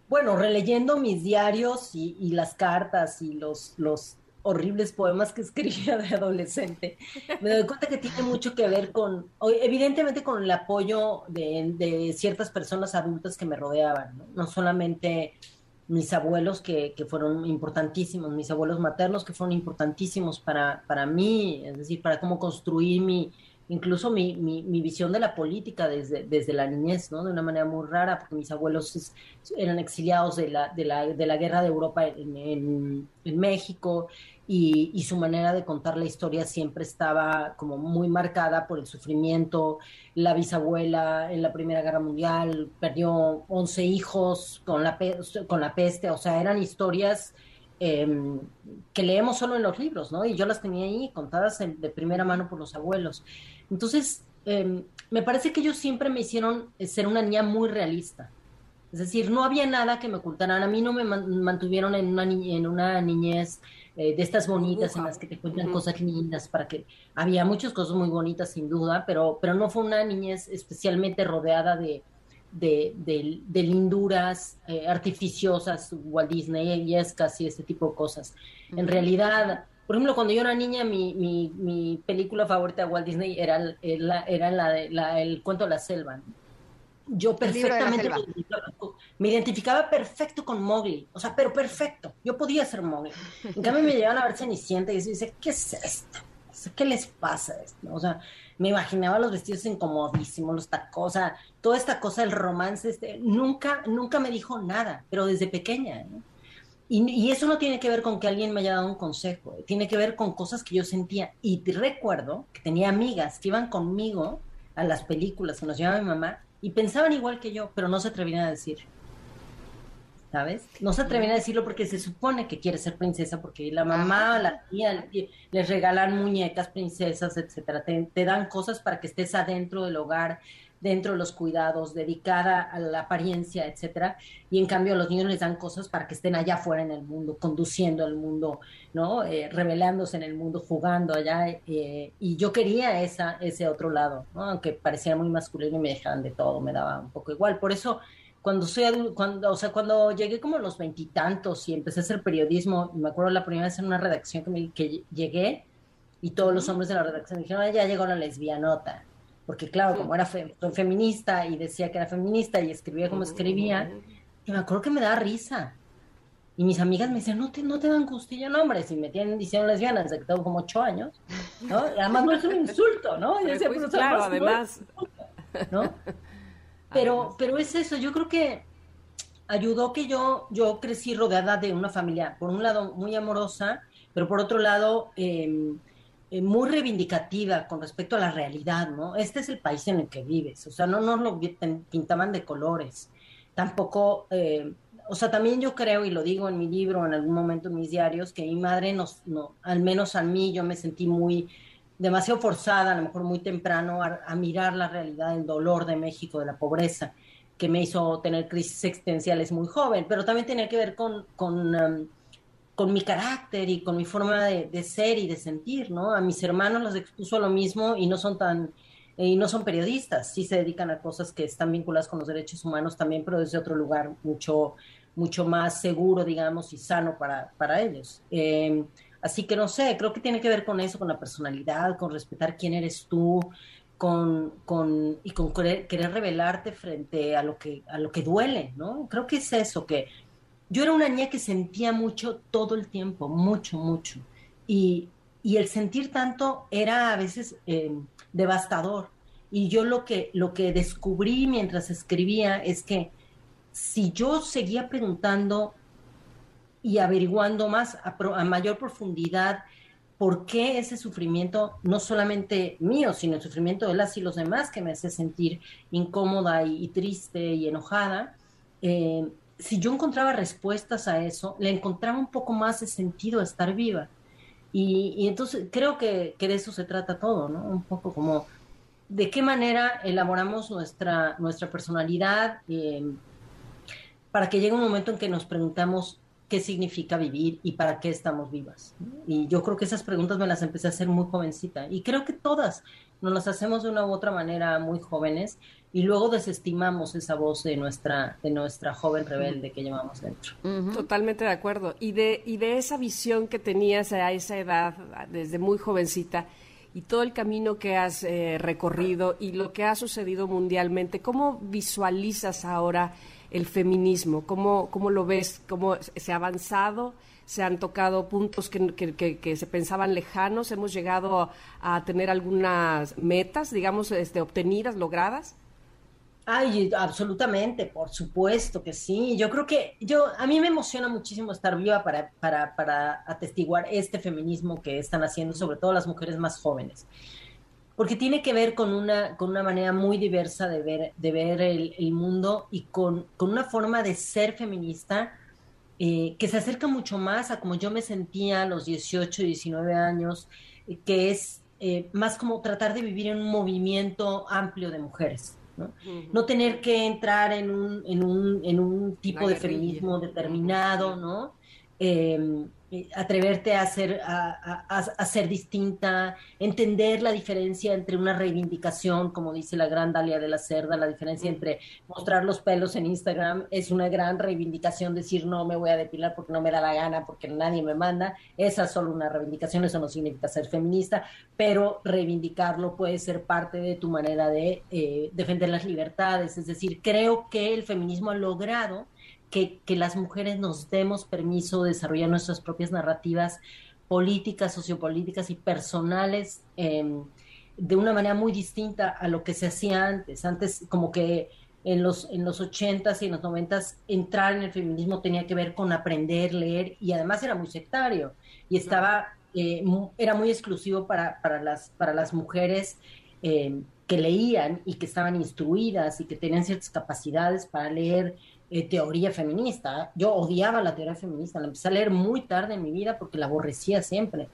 Bueno, releyendo mis diarios y, las cartas y los, los horribles poemas que [LAUGHS] escribía de adolescente, me doy cuenta que tiene mucho que ver con, evidentemente con el apoyo de, ciertas personas adultas que me rodeaban, no, solamente mis abuelos que, que, fueron importantísimos, mis abuelos maternos que fueron importantísimos para, para mí, es decir, para cómo construir mi, incluso mi, mi, visión de la política desde, desde la niñez, ¿no? De una manera muy rara, porque mis abuelos eran exiliados de la, de la, de la guerra de Europa en, México y, y, su manera de contar la historia siempre estaba como muy marcada por el sufrimiento. La bisabuela en la Primera Guerra Mundial perdió 11 hijos con la, con la peste, o sea, eran historias... Em, que leemos solo en los libros, ¿no? Y yo las tenía ahí contadas de primera mano por los abuelos. Entonces, em, me parece que ellos siempre me hicieron eh, ser una niña muy realista. Es decir, no había nada que me ocultaran. A mí no me mantuvieron en una, en una niñez eh, de estas bonitas en las que te cuentan cosas lindas, para que había muchas cosas muy bonitas sin duda, pero, pero no fue una niñez especialmente rodeada de, de, linduras eh, artificiosas, Walt Disney y es casi este tipo de cosas. En realidad, por ejemplo, cuando yo era niña, mi, mi, mi película favorita de Walt Disney era, era, era la, de, la, el cuento de la selva. Yo perfectamente me identificaba perfecto con Mowgli, o sea, pero perfecto. Yo podía ser Mowgli. En cambio, me llevaban a ver Cenicienta y decía, ¿qué es esto? ¿Qué les pasa? O sea, me imaginaba los vestidos incomodísimos, los tacos, o toda esta cosa, el romance, este, nunca, nunca me dijo nada, pero desde pequeña. Y, eso no tiene que ver con que alguien me haya dado un consejo, tiene que ver con cosas que yo sentía. Y te recuerdo que tenía amigas que iban conmigo a las películas que nos llevaba mi mamá y pensaban igual que yo, pero no se atrevían a decir. ¿Sabes? No se atreven a decirlo porque se supone que quiere ser princesa, porque la mamá, la tía, les regalan muñecas, princesas, etcétera. Te, te, dan cosas para que estés adentro del hogar, dentro de los cuidados, dedicada a la apariencia, etcétera. Y en cambio a los niños les dan cosas para que estén allá afuera en el mundo, conduciendo el mundo, ¿no? Eh, revelándose en el mundo, jugando allá. Eh, y yo quería esa, ese otro lado, ¿no? Aunque parecía muy masculino y me dejaban de todo, me daba un poco igual. Por eso cuando soy cuando, o sea, cuando llegué como a los veintitantos y, empecé a hacer periodismo, me acuerdo la primera vez en una redacción que, me, que llegué y todos los hombres de la redacción dijeron, ya llegó la lesbianota. Porque claro, como era feminista y decía que era feminista y escribía como escribía, y me acuerdo que me daba risa. Y mis amigas me decían, no te, no te dan gustillo, no, hombre, si me tienen diciendo lesbiana desde que tengo como ocho años, ¿no? Y además no es un insulto, ¿no? [LAUGHS] Y decía, pues, claro, además. ¿no? Pero, pero es eso, yo creo que ayudó que yo, yo crecí rodeada de una familia, por un lado muy amorosa, pero por otro lado em, eh, muy reivindicativa con respecto a la realidad, ¿no? Este es el país en el que vives, o sea, no nos lo pintaban de colores, tampoco, eh, o sea, también yo creo, y lo digo en mi libro, en algún momento en mis diarios, que mi madre nos, no, al menos a mí, yo me sentí muy demasiado forzada, a lo mejor muy temprano, a, mirar la realidad del dolor de México, de la pobreza, que me hizo tener crisis existenciales muy joven, pero también tenía que ver con, con, um, con mi carácter y con mi forma de, ser y de sentir, ¿no? A mis hermanos los expuso lo mismo y no son tan y no son periodistas, sí se dedican a cosas que están vinculadas con los derechos humanos también, pero desde otro lugar mucho, mucho más seguro, digamos, y sano para, para ellos. Eh, Así que no sé, creo que tiene que ver con eso, con la personalidad, con respetar quién eres tú, con, con y con querer, revelarte frente a lo que a lo que duele, ¿no? Creo que es eso que yo era una niña que sentía mucho todo el tiempo, mucho, mucho. Y, y el sentir tanto era a veces eh, devastador. Y yo lo que, lo que descubrí mientras escribía es que si yo seguía preguntando y averiguando más a, mayor profundidad por qué ese sufrimiento, no solamente mío, sino el sufrimiento de las y los demás, que me hace sentir incómoda y, triste y enojada, eh, si yo encontraba respuestas a eso, le encontraba un poco más de sentido a estar viva. Y, entonces creo que, de eso se trata todo, ¿no? Un poco como de qué manera elaboramos nuestra, nuestra personalidad eh, para que llegue un momento en que nos preguntamos qué significa vivir y para qué estamos vivas. Y yo creo que esas preguntas me las empecé a hacer muy jovencita y creo que todas nos las hacemos de una u otra manera muy jóvenes y luego desestimamos esa voz de nuestra de nuestra joven rebelde que llevamos dentro. Totalmente de acuerdo. Y de y de esa visión que tenías a esa edad desde muy jovencita y todo el camino que has eh, recorrido y lo que ha sucedido mundialmente, ¿cómo visualizas ahora el feminismo? ¿Cómo, cómo lo ves? ¿Cómo se ha avanzado? ¿Se han tocado puntos que, se pensaban lejanos? ¿Hemos llegado a, tener algunas metas, digamos, este, obtenidas, logradas? Ay, absolutamente, por supuesto que sí. Yo creo que yo a mí me emociona muchísimo estar viva para, para, para atestiguar este feminismo que están haciendo, sobre todo las mujeres más jóvenes porque tiene que ver con una, con una manera muy diversa de ver, de ver el, mundo y con, con, una forma de ser feminista eh, que se acerca mucho más a como yo me sentía a los 18, 19 años, eh, que es eh, más como tratar de vivir en un movimiento amplio de mujeres. ¿no? no tener que entrar en un, en un, en un tipo de feminismo determinado, ¿no? Eh, atreverte a ser, a, ser distinta, entender la diferencia entre una reivindicación, como dice la gran Dalia de la Cerda, la diferencia entre mostrar los pelos en Instagram es una gran reivindicación, decir no me voy a depilar porque no me da la gana, porque nadie me manda, esa es solo una reivindicación, eso no significa ser feminista, pero reivindicarlo puede ser parte de tu manera de eh, defender las libertades, es decir, creo que el feminismo ha logrado que, las mujeres nos demos permiso de desarrollar nuestras propias narrativas políticas, sociopolíticas y personales em, de una manera muy distinta a lo que se hacía antes. Antes como que en los, en los 80s y en los 90s entrar en el feminismo tenía que ver con aprender, leer y además era muy sectario y estaba, eh, era muy exclusivo para, para, las, para las mujeres em, que leían y que estaban instruidas y que tenían ciertas capacidades para leer eh, teoría feminista. Yo odiaba la teoría feminista, la empecé a leer muy tarde en mi vida porque la aborrecía siempre.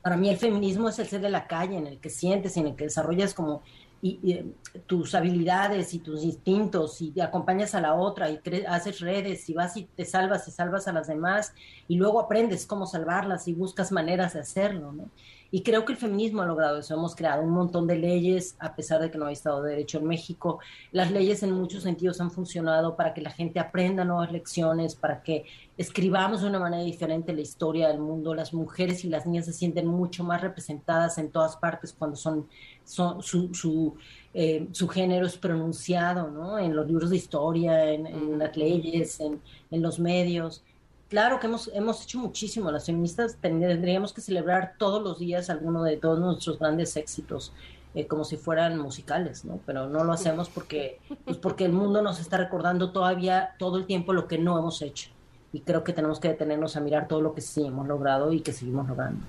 Para mí el feminismo es el ser de la calle, en el que sientes, en el que desarrollas como y, eh, tus habilidades y tus instintos y te acompañas a la otra y haces redes y vas y te salvas y salvas a las demás y luego aprendes cómo salvarlas y buscas maneras de hacerlo, ¿no? Y creo que el feminismo ha logrado eso. Hemos creado un montón de leyes, a pesar de que no hay Estado de Derecho en México. Las leyes en muchos sentidos han funcionado para que la gente aprenda nuevas lecciones, para que escribamos de una manera diferente la historia del mundo. Las mujeres y las niñas se sienten mucho más representadas en todas partes cuando son, son su, su, eh, su género es pronunciado, ¿no? En los libros de historia, en, en las leyes, en, en los medios claro que hemos, hemos hecho muchísimo. Las feministas tendríamos que celebrar todos los días alguno de todos nuestros grandes éxitos. Eh, como si fueran musicales, ¿no? Pero no lo hacemos porque, pues porque el mundo nos está recordando todavía todo el tiempo lo que no hemos hecho. Y creo que tenemos que detenernos a mirar todo lo que sí hemos logrado y que seguimos logrando.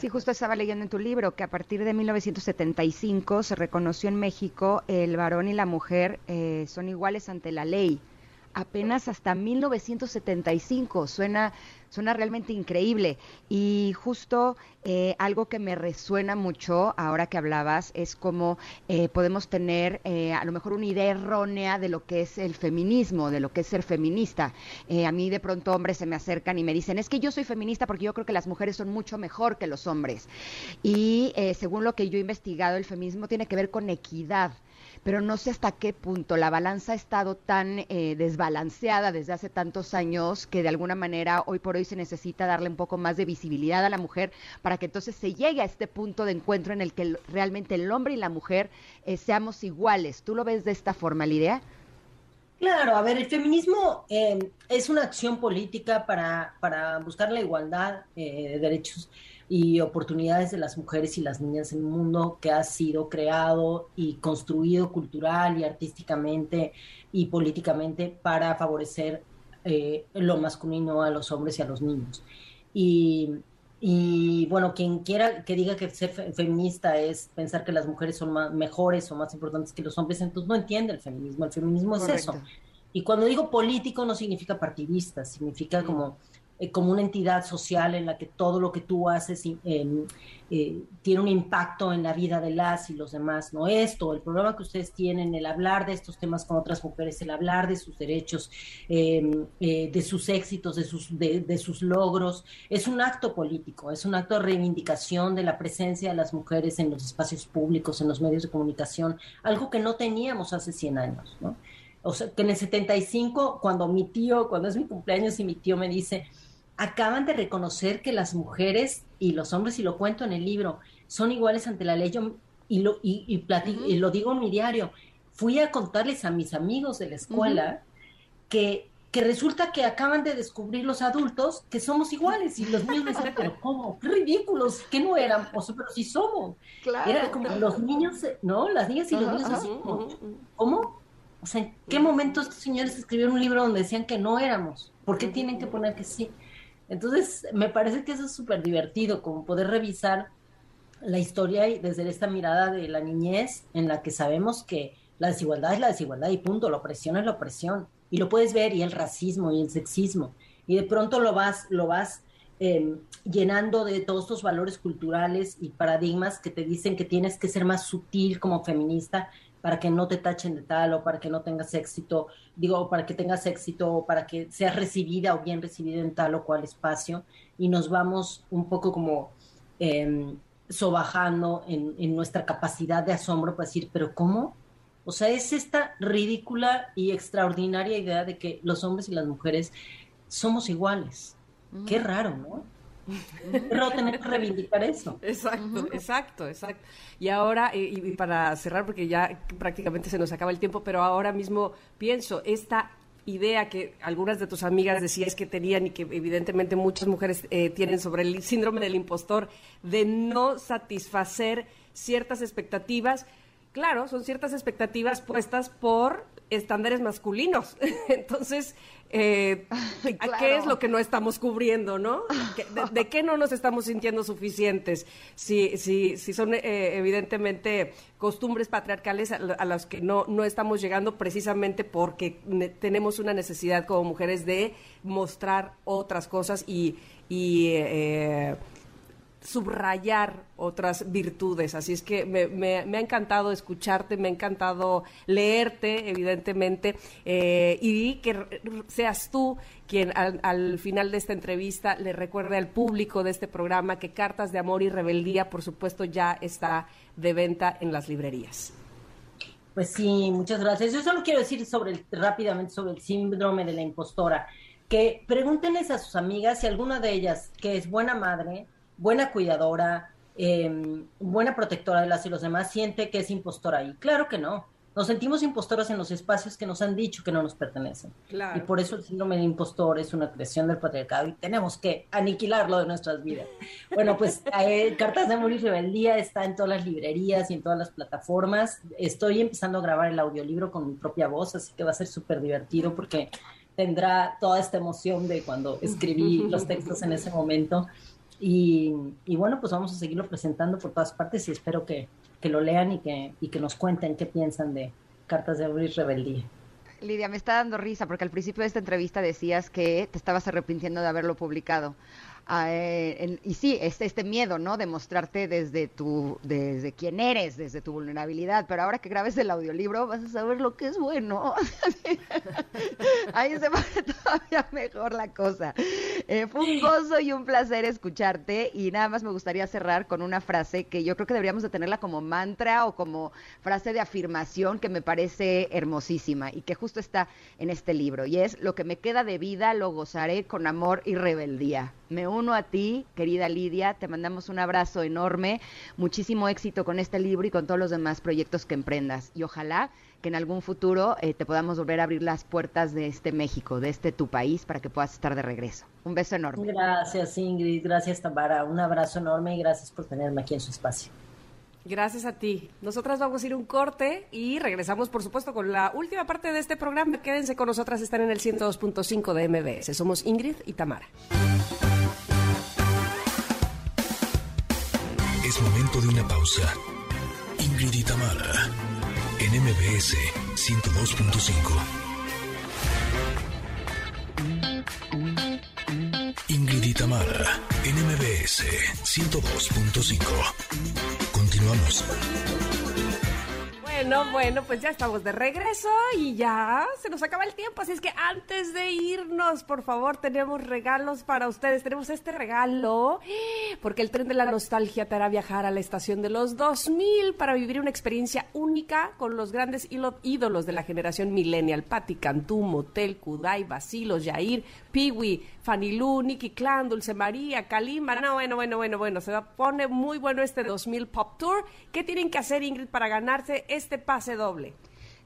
Sí, justo estaba leyendo en tu libro que a partir de 1975 se reconoció en México el varón y la mujer eh, son iguales ante la ley apenas hasta 1975. Suena, suena realmente increíble. Y justo eh, algo que me resuena mucho ahora que hablabas es cómo eh, podemos tener eh, a lo mejor una idea errónea de lo que es el feminismo, de lo que es ser feminista. a mí de pronto hombres se me acercan y me dicen, es que yo soy feminista porque yo creo que las mujeres son mucho mejor que los hombres. Y según lo que yo he investigado, el feminismo tiene que ver con equidad pero no sé hasta qué punto la balanza ha estado tan eh, desbalanceada desde hace tantos años que de alguna manera hoy por hoy se necesita darle un poco más de visibilidad a la mujer para que entonces se llegue a este punto de encuentro en el que realmente el hombre y la mujer eh, seamos iguales. ¿Tú lo ves de esta forma, Lidia? Claro, a ver, el feminismo eh, es una acción política para, para buscar la igualdad de derechos y oportunidades de las mujeres y las niñas en un mundo que ha sido creado y construido cultural y artísticamente y políticamente para favorecer eh, lo masculino a los hombres y a los niños. Y, y, bueno, quien quiera que diga que ser feminista es pensar que las mujeres son más, mejores o más importantes que los hombres, entonces no entiende el feminismo. El feminismo es eso. Y cuando digo político no significa partidista, significa como eh, como una entidad social en la que todo lo que tú haces em, eh, tiene un impacto en la vida de las y los demás, ¿no? Esto, el programa que ustedes tienen, el hablar de estos temas con otras mujeres, el hablar de sus derechos, em, eh, de sus éxitos, de sus, de, sus logros, es un acto político, es un acto de reivindicación de la presencia de las mujeres en los espacios públicos, en los medios de comunicación, algo que no teníamos hace 100 años, ¿no? O sea, que en el 75, cuando mi tío, cuando es mi cumpleaños y mi tío me dice, acaban de reconocer que las mujeres y los hombres, y lo cuento en el libro, son iguales ante la ley. y, lo, y, y, lo digo en mi diario. Fui a contarles a mis amigos de la escuela que, que resulta que acaban de descubrir los adultos que somos iguales. Y los niños me decían, pero ¿cómo? ¡Qué ridículos! que no eran? O sea, pero sí somos. Era como los niños, ¿no? Las niñas y los niños así. ¿Cómo? O sea, ¿en qué momento estos señores escribieron un libro donde decían que no éramos? ¿Por qué tienen que poner que sí? Entonces, me parece que eso es súper divertido, como poder revisar la historia desde esta mirada de la niñez en la que sabemos que la desigualdad es la desigualdad y punto, la opresión es la opresión. Y lo puedes ver, y el racismo y el sexismo. Y de pronto lo vas, lo vas em, llenando de todos estos valores culturales y paradigmas que te dicen que tienes que ser más sutil como feminista para que no te tachen de tal o para que no tengas éxito, digo, para que tengas éxito o para que seas recibida o bien recibida en tal o cual espacio y nos vamos un poco como eh, sobajando en, en, nuestra capacidad de asombro para decir, pero ¿cómo? O sea, es esta ridícula y extraordinaria idea de que los hombres y las mujeres somos iguales. Qué raro, ¿no? Pero tener que reivindicar eso. Exacto, exacto, exacto. Y ahora, y, para cerrar, porque ya prácticamente se nos acaba el tiempo, pero ahora mismo pienso, esta idea que algunas de tus amigas decías que tenían y que evidentemente muchas mujeres eh, tienen sobre el síndrome del impostor, de no satisfacer ciertas expectativas. Claro, son ciertas expectativas puestas por estándares masculinos. [LAUGHS] Entonces, eh, [LAUGHS] ¿qué es lo que no estamos cubriendo, no? De, qué no nos estamos sintiendo suficientes? Si, si, si son eh, evidentemente costumbres patriarcales a, las que no, no estamos llegando precisamente porque tenemos una necesidad como mujeres de mostrar otras cosas y, y eh, subrayar otras virtudes. Así es que me, ha encantado escucharte, me ha encantado leerte, evidentemente, eh, y que seas tú quien al, final de esta entrevista le recuerde al público de este programa que Cartas de Amor y Rebeldía, por supuesto, ya está de venta en las librerías. Pues sí, muchas gracias. Yo solo quiero decir sobre rápidamente sobre el síndrome de la impostora, que pregúntenles a sus amigas si alguna de ellas, que es buena madre, buena cuidadora, em, buena protectora de las y los demás, siente que es impostora. Y claro que no. Nos sentimos impostoras en los espacios que nos han dicho que no nos pertenecen. Y por eso el síndrome de impostor es una creación del patriarcado y tenemos que aniquilarlo de nuestras vidas. [LAUGHS] Bueno, pues eh, Cartas de Amor y Rebeldía está en todas las librerías y en todas las plataformas. Estoy empezando a grabar el audiolibro con mi propia voz, así que va a ser súper divertido porque tendrá toda esta emoción de cuando escribí los textos en ese momento. Y, bueno, pues vamos a seguirlo presentando por todas partes y espero que, lo lean y que, y que nos cuenten qué piensan de Cartas de Abril Rebeldía. Lidia, me está dando risa porque al principio de esta entrevista decías que te estabas arrepintiendo de haberlo publicado. Eh, y sí, este, este miedo, ¿no? De mostrarte desde tu, desde quién eres, desde tu vulnerabilidad. Pero ahora que grabes el audiolibro vas a saber lo que es bueno. [LAUGHS] Ahí se pone todavía mejor la cosa. Eh, fue un gozo y un placer escucharte. Y nada más me gustaría cerrar con una frase que yo creo que deberíamos de tenerla como mantra o como frase de afirmación que me parece hermosísima y que justo está en este libro. Y es, lo que me queda de vida lo gozaré con amor y rebeldía. Me uno a ti, querida Lidia, te mandamos un abrazo enorme, muchísimo éxito con este libro y con todos los demás proyectos que emprendas. Y ojalá que en algún futuro eh, te podamos volver a abrir las puertas de este México, de este tu país, para que puedas estar de regreso. Un beso enorme. Gracias, Ingrid. Gracias, Tamara. Un abrazo enorme y gracias por tenerme aquí en su espacio. Gracias a ti. Nosotras vamos a ir un corte y regresamos, por supuesto, con la última parte de este programa. Quédense con nosotras, están en el 102.5 de MBS. Somos Ingrid y Tamara. Es momento de una pausa. Ingrid en MBS 102.5. Ingrid en MBS 102.5. Continuamos. Bueno, bueno, pues ya estamos de regreso y ya se nos acaba el tiempo, así es que antes de irnos, por favor, tenemos regalos para ustedes. Tenemos este regalo, porque el tren de la nostalgia te hará viajar a la estación de los 2000 para vivir una experiencia única con los grandes ídolos de la generación millennial. Patti Cantú, Motel, Kudai, Basilos, Yair, Piwi, Fanilú, Nicky Clan, Dulce María, Kalimba. No, bueno, bueno, bueno, bueno, se pone muy bueno este 2000 Pop Tour. ¿Qué tienen que hacer, Ingrid, para ganarse este pase doble?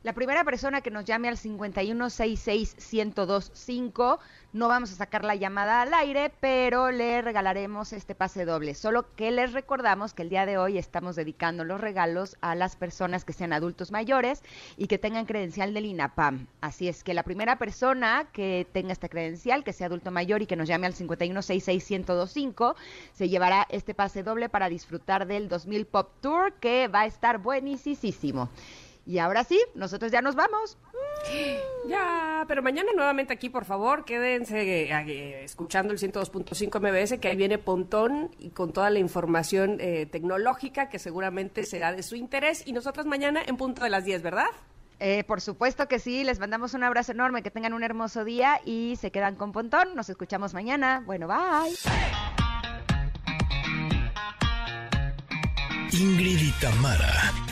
La primera persona que nos llame al 5166125, no vamos a sacar la llamada al aire, pero le regalaremos este pase doble. Solo que les recordamos que el día de hoy estamos dedicando los regalos a las personas que sean adultos mayores y que tengan credencial del INAPAM. Así es que la primera persona que tenga esta credencial, que sea adulto mayor y que nos llame al 5166125, se llevará este pase doble para disfrutar del 2000 Pop Tour que va a estar buenísimo. Y ahora sí, nosotros ya nos vamos. Ya, pero mañana nuevamente aquí, por favor, quédense eh, eh, escuchando el 102.5 MBS, que ahí viene Pontón y con toda la información eh, tecnológica que seguramente será de su interés. Y nosotros mañana en punto de las 10, ¿verdad? por supuesto que sí, les mandamos un abrazo enorme, que tengan un hermoso día y se quedan con Pontón. Nos escuchamos mañana. Bueno, bye. Ingrid y Tamara